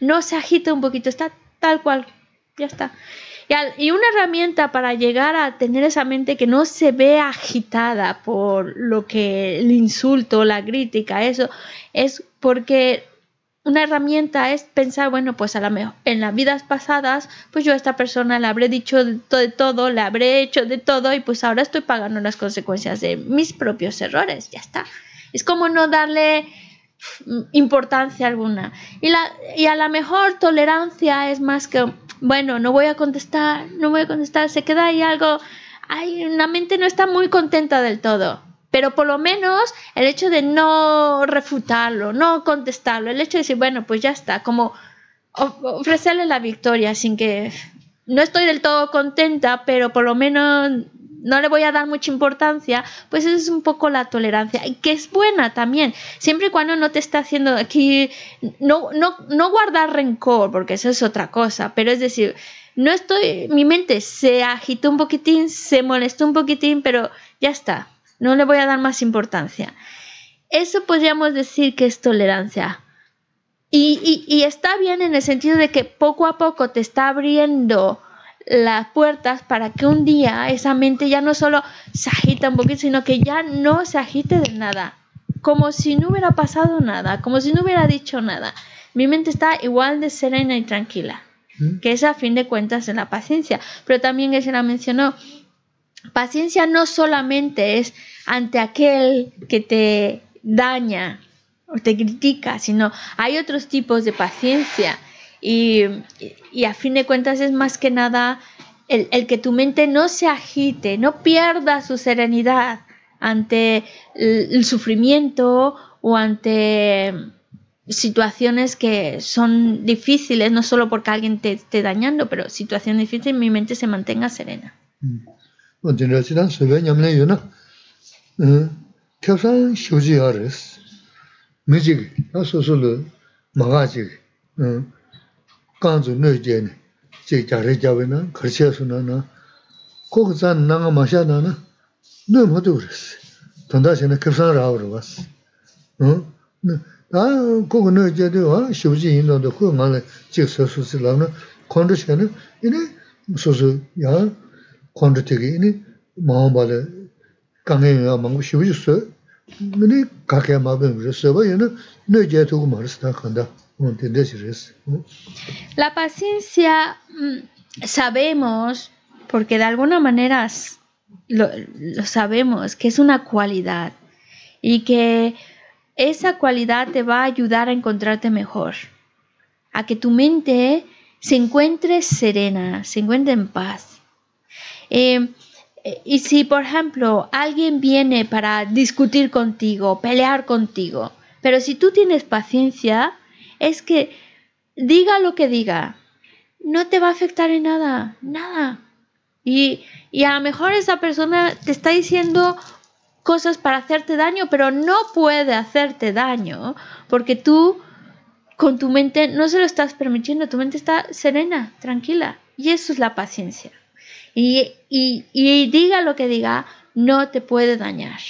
no se agita un poquito, está tal cual, ya está. Y, al- y una herramienta para llegar a tener esa mente que no se ve agitada por lo que el insulto, la crítica, eso, es porque una herramienta es pensar, bueno, pues a la mejor en las vidas pasadas, pues yo a esta persona le habré dicho de de todo, le habré hecho de todo y pues ahora estoy pagando las consecuencias de mis propios errores, ya está. Es como no darle mm, importancia alguna. Y, la, y a la mejor tolerancia es más que, bueno, no voy a contestar, no voy a contestar, se queda ahí algo, ay, la mente no está muy contenta del todo. Pero por lo menos el hecho de no refutarlo, no contestarlo, el hecho de decir, bueno, pues ya está, como of- ofrecerle la victoria sin que no estoy del todo contenta, pero por lo menos no le voy a dar mucha importancia, pues eso es un poco la tolerancia, que es buena también, siempre y cuando no te está haciendo aquí, no, no, no guardar rencor, porque eso es otra cosa, pero es decir, no estoy, mi mente se agitó un poquitín, se molestó un poquitín, pero ya está, no le voy a dar más importancia. Eso podríamos decir que es tolerancia. Y, y- y está bien en el sentido de que poco a poco te está abriendo las puertas para que un día esa mente ya no solo se agita un poquito, sino que ya no se agite de nada. Como si no hubiera pasado nada, como si no hubiera dicho nada. Mi mente está igual de serena y tranquila, ¿Mm? que es a fin de cuentas en la paciencia. Pero también se la mencionó, paciencia no solamente es ante aquel que te daña o te critica, sino hay otros tipos de paciencia. Y, y a fin de cuentas es más que nada el, el que tu mente no se agite, no pierda su serenidad ante el, sufrimiento o ante situaciones que son difíciles, no solo porque alguien te esté dañando, pero situaciones difíciles, mi mente se mantenga serena. 어 dinra chidan sube nyamne yu na kyabsan shiuji ya res mi jik, ya susu lu maga jik kanzu nui jeni jik jari jabi na, karchiya su na na kogu zan nanga masha na na nui madu res tanda shina kyabsan ra ur was kogu nui jedi wa shiuji indon do kuyo nga le jik susu si lam na kondu shina ini susu ya kondu tiki ini mahaambala kange nga mangu shivuji su, ini kakaya mabu nga suwa yana no jaya tuku maris ta kanda, tende shiris. La paciencia mm, sabemos, porque de alguna manera lo, lo sabemos, que es una cualidad y que esa cualidad te va a ayudar a encontrarte mejor, a que tu mente se encuentre serena, se encuentre en paz. Eh, eh, y si, por ejemplo, alguien viene para discutir contigo, pelear contigo, pero si tú tienes paciencia, es que diga lo que diga, no te va a afectar en nada, nada. Y, y a lo mejor esa persona te está diciendo cosas para hacerte daño, pero no puede hacerte daño porque tú con tu mente no se lo estás permitiendo, tu mente está serena, tranquila. Y eso es la paciencia. Y, y, y diga lo que diga, no te puede dañar.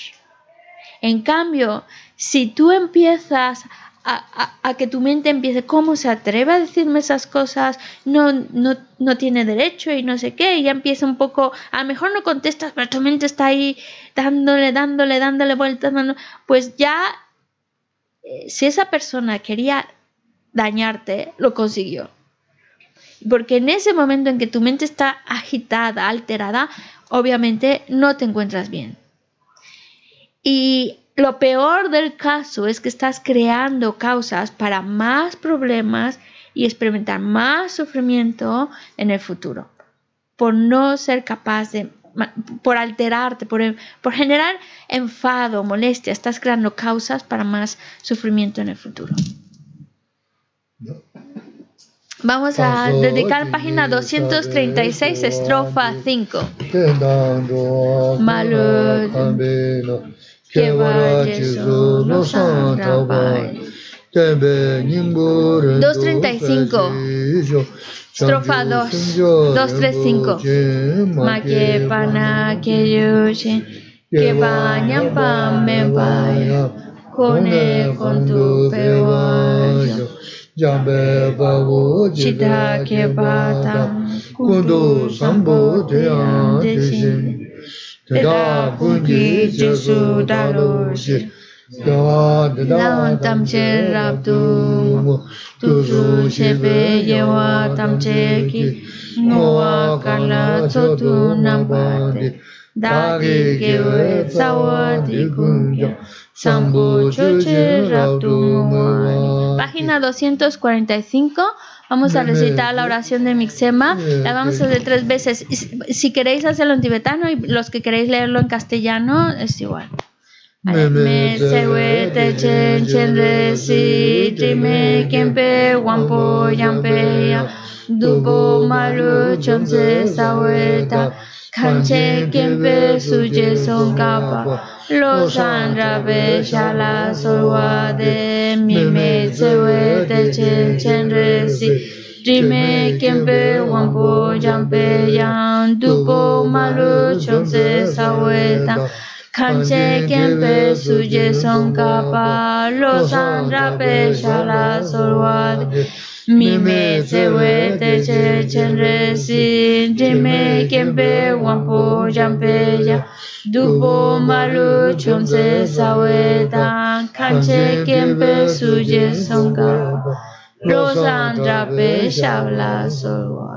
En cambio, si tú empiezas a, a- que tu mente empiece, ¿cómo se atreve a decirme esas cosas? No, no, no tiene derecho y no sé qué, y ya empieza un poco, a lo mejor no contestas, pero tu mente está ahí dándole, dándole, dándole vueltas, dando- pues ya, eh, si esa persona quería dañarte, lo consiguió. Porque en ese momento en que tu mente está agitada, alterada, obviamente no te encuentras bien. Y lo peor del caso es que estás creando causas para más problemas y experimentar más sufrimiento en el futuro. Por no ser capaz de, por alterarte, por, por generar enfado, molestia, estás creando causas para más sufrimiento en el futuro. Vamos a dedicar página 236, estrofa 5. tendanro Malo- kambeno que kevara vaya jisu su no no san santrabai. tembe nimbu ren 235. Estrofa 2, 235. Ma que pana que que bañan pa me vaya, con tu. jambe babu jita keba tam kundu sambu tuyam tushin teta kungi jesu dalu shi yawa teta tamche rabdu tuzu shebe yewa tamche ki nuwa kala tsotu nambate dāgī kēwē tsāwā tī kūngyā sāmbū chūchē rāb Página 245. Vamos a recitar la oración de Mixema. La vamos a hacer tres veces. Si queréis hacerlo en tibetano y los que queréis leerlo en castellano, es igual. Vale. Me se we te chen chen re si ti me kempe wampo yampe ya dupo maru chom se sa we ta kanche kempe suje son kapa lo san ra be shala solwa de mi me se we te chen chen re si. Ti me kempe wampo yampe ya dupo maru chom se sa we ta Kanche kempe suje son kapa lo san rape shala solwad mi me se we te che chen re si. Jime kempe wampo jampe ya dupo maru chom se sawe tan kanche kempe suje son kapa lo san rape shala solwad